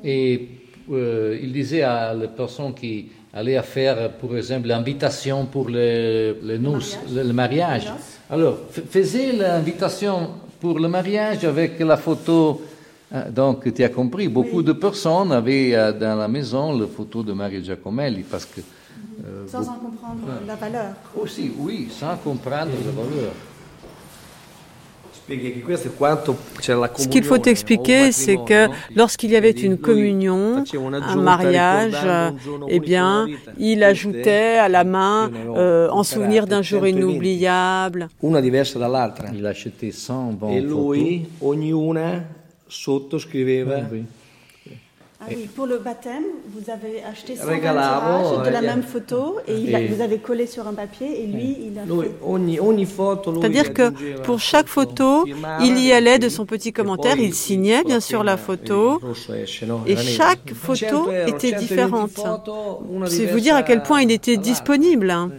et euh, il disait à les personnes qui allaient faire, par exemple, l'invitation pour le, le, le, mariage. Alors, faisait l'invitation pour le mariage avec la photo. Hein, donc, tu as compris, beaucoup de personnes avaient euh, dans la maison la photo de Mario Giacomelli parce que. Euh, sans en comprendre la valeur. Aussi, oui, sans comprendre la valeur. Ce qu'il faut expliquer, c'est que lorsqu'il y avait une communion, un mariage, eh bien, il ajoutait à la main euh, en souvenir d'un jour inoubliable. Il achetait 100 bonnes photos. Ah oui, pour le baptême, vous avez acheté 120 tirages de la même photo et vous avez collé sur un papier et lui, il a fait... C'est-à-dire que pour chaque photo, il y allait de son petit commentaire, il signait bien sûr la photo. et chaque photo était différente. C'est vous dire à quel point il était disponible. Hein.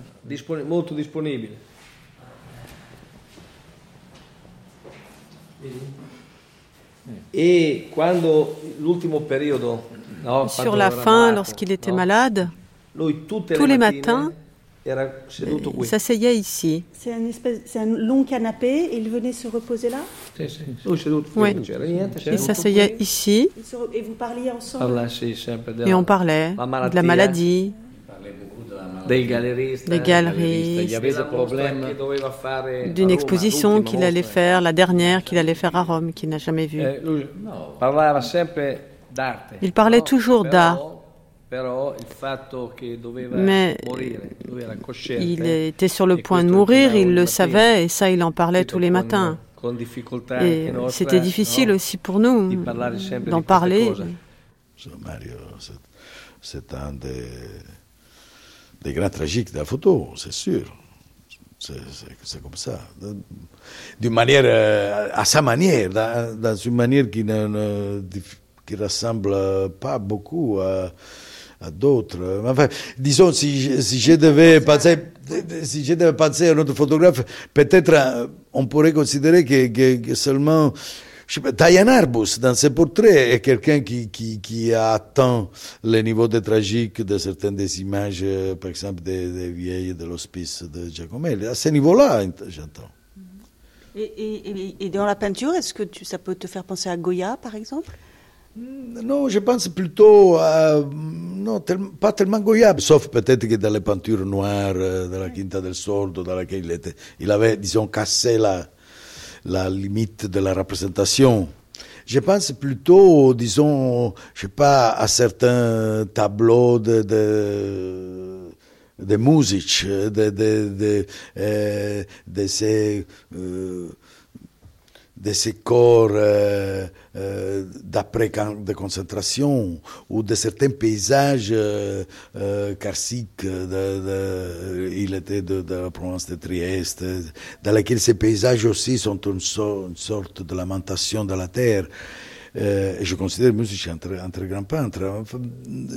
Et quando l'ultimo periodo, no, Sur la fin, lorsqu'il était no, malade, tous les matins, il s'asseyait ici. C'est un, un, long canapé et il venait se reposer là? Oui. Il s'asseyait ici. Et vous parliez ensemble? Et on parlait de la maladie, des galeristes, des galeries, d'une exposition qu'il allait faire, la dernière qu'il allait faire à Rome, qu'il n'a jamais vue. Eh, Il parlait toujours d'art. Mais il était sur le point de mourir, il le savait, et ça, il en parlait tous les matins. Et c'était difficile aussi pour nous d'en parler. C'est un des des grands tragiques de la photo, c'est sûr. C'est comme ça. D'une manière, euh, à sa manière, dans, une manière qui ne, qui ressemble pas beaucoup à, d'autres. Enfin, disons, si, si, je devais penser, si je devais penser à notre photographe, peut-être euh, on pourrait considérer que, que seulement Diane Arbus, dans ses portraits, est quelqu'un qui, qui, qui, a atteint le niveau de tragique de certaines des images, euh, par exemple, des, des vieilles de l'hospice de Giacomelli. À ce niveau-là, j'entends. Et, et, et, dans la peinture, est-ce que tu, ça peut te faire penser à Goya, par exemple? Mm, non, je pense plutôt à. Non, pas tellement Goya, sauf peut-être que dans les peintures noires euh, de la Quinta del Sordo, dans laquelle il, était, il avait, disons, cassé la, la limite de la représentation. Je pense plutôt, disons, je sais pas, à certains tableaux de, de, de musique, de, de, de, euh, ces euh, de ces corps euh, euh, d'après de concentration ou de certains paysages euh, euh. De, il était de, la province de Trieste, dans lesquels ces paysages aussi sont une, sorte de lamentation de la terre. Euh, je considère Music un très, un très grand peintre.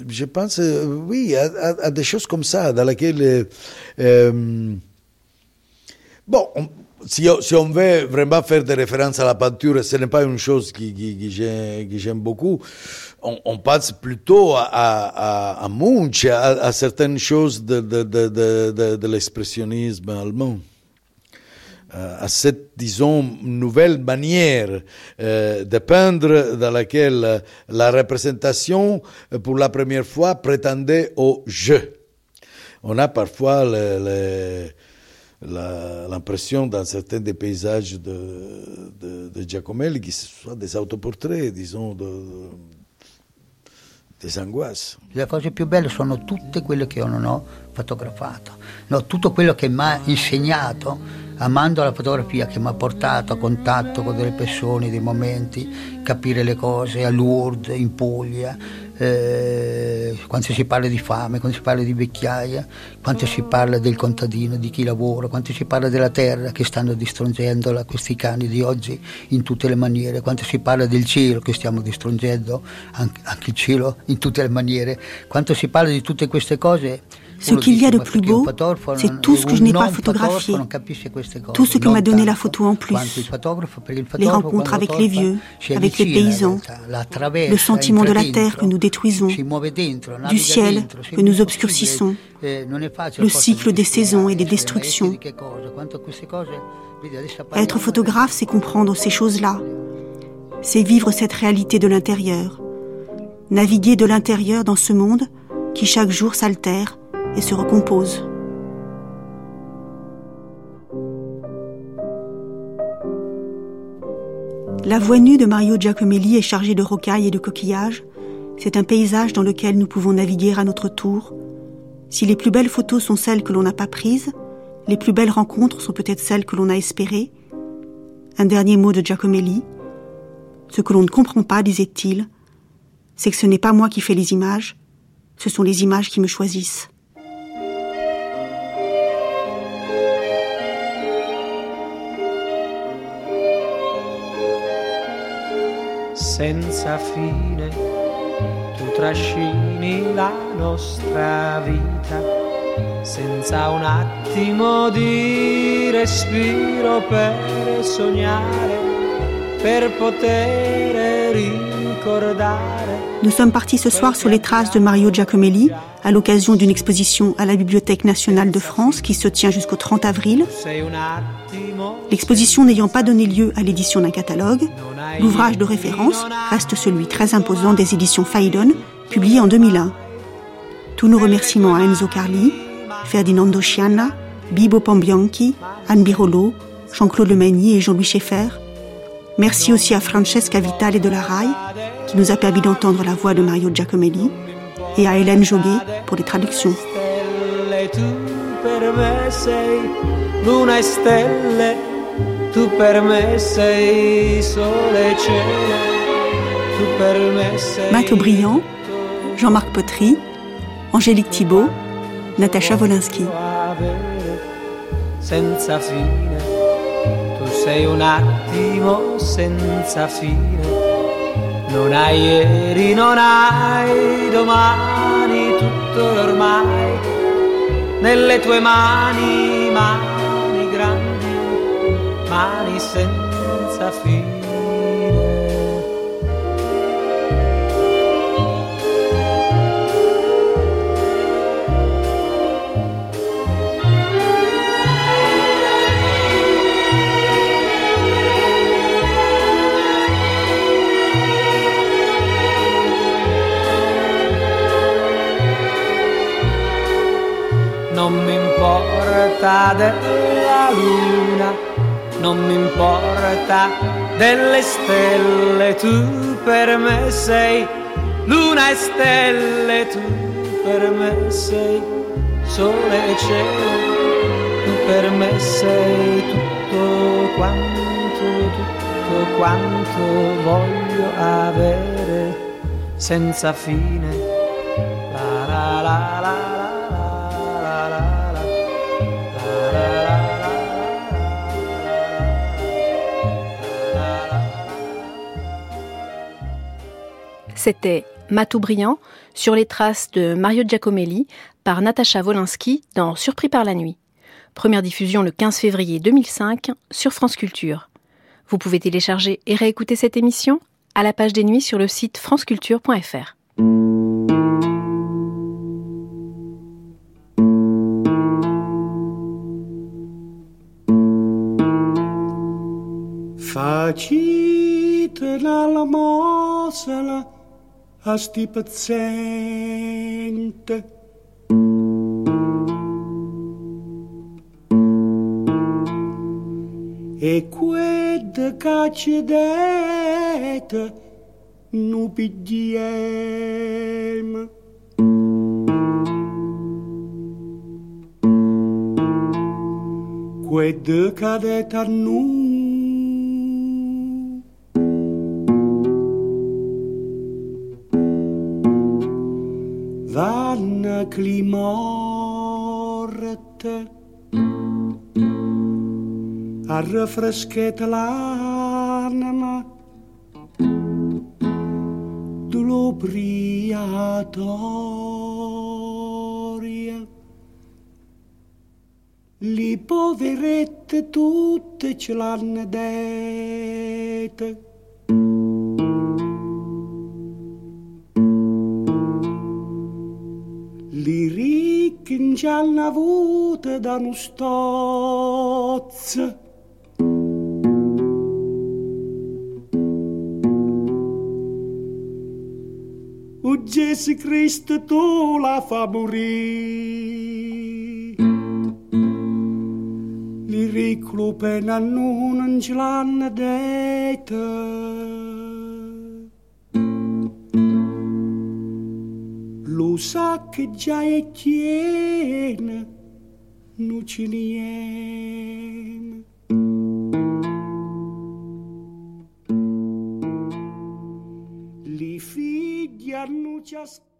Je pense, oui, à, des choses comme ça, dans lesquelles... Euh, bon, on, si, on veut vraiment faire des références à la peinture, ce n'est pas une chose qui, j'aime beaucoup. On, pense plutôt à, à, à Munch, à, certaines choses de, l'expressionnisme allemand euh, à cette, disons, nouvelle manière euh, de peindre dans laquelle la représentation, pour la première fois, prétendait au jeu. On a parfois le l'impression dans certains des paysages de, de, de Giacomelli qui soient des autoportraits, disons, de, des angoisses. Le cose più belle sono tutte quelle che io non ho fotografato, no, tutto quello che mi ha insegnato, amando la fotografia, che mi ha portato a contatto con delle persone, dei momenti, capire le cose a Lourdes, in Puglia, eh, quando si parla di fame, quando si parla di vecchiaia, quando si parla del contadino, di chi lavora, quando si parla della terra che stanno distruggendo questi cani di oggi in tutte le maniere, quando si parla del cielo che stiamo distruggendo anche, anche il cielo in tutte le maniere, quando si parla di tutte queste cose Ce qu'il y a de plus beau, c'est tout ce que je n'ai pas photographié, tout ce que m'a donné la photo en plus, les rencontres avec les vieux, avec les paysans, le sentiment de la terre que nous détruisons, du ciel que nous obscurcissons, le cycle des saisons et des destructions. Être photographe, c'est comprendre ces choses-là, c'est vivre cette réalité de l'intérieur, naviguer de l'intérieur dans ce monde qui chaque jour s'altère et se recompose. La voie nue de Mario Giacomelli est chargée de rocailles et de coquillages. C'est un paysage dans lequel nous pouvons naviguer à notre tour. Si les plus belles photos sont celles que l'on n'a pas prises, les plus belles rencontres sont peut-être celles que l'on a espérées. Un dernier mot de Giacomelli. Ce que l'on ne comprend pas, disait-il, c'est que ce n'est pas moi qui fais les images, ce sont les images qui me choisissent. Senza fine, tu trascini la nostra vita, senza un attimo di respiro per sognare, per poter ricordare. Nous sommes partis ce soir sur les traces de Mario Giacomelli à l'occasion d'une exposition à la Bibliothèque nationale de France qui se tient jusqu'au 30 avril. L'exposition n'ayant pas donné lieu à l'édition d'un catalogue, l'ouvrage de référence reste celui très imposant des éditions Phaidon, publié en 2001. Tous nos remerciements à Enzo Carli, Ferdinando Scianna, Bibo Pambianchi, Anne Birolo, Jean-Claude Lemagny et Jean-Louis Schaeffer. Merci aussi à Francesca Vitale de la RAI, qui nous a permis d'entendre la voix de Mario Giacomelli, et à Hélène Joguet pour les traductions. Matt O'Brien, Jean-Marc Potry, Angélique Thibault, Natacha Wolinski. Senza fine, tu sei un attimo senza fine. Non hai ieri, non hai domani, tutto ormai nelle tue mani, mani grandi, mani senza fine. Non mi importa della luna, non mi importa delle stelle, tu per me sei luna e stelle, tu per me sei sole e cielo, tu per me sei tutto quanto, tutto quanto voglio avere senza fine. C'était Matou Brillant sur les traces de Mario Giacomelli par Natacha Wolinski dans Surpris par la nuit. Première diffusion le 15 février 2005 sur France Culture. Vous pouvez télécharger et réécouter cette émission à la page des nuits sur le site franceculture.fr. a sti paziente. E qued cacedete nu pidiem. Qued cadeta nu una climorte. A refresqueta l'anima. Dell'obriatoria li poverette tutte ce l'hanno dette li ricchi in gialla vuta da nu. O Gesù Cristo tu la fa morire. Li ricchi non penannun in gialla. Lo sa che già è piena, non ci niente. Li figli hanno ciascuno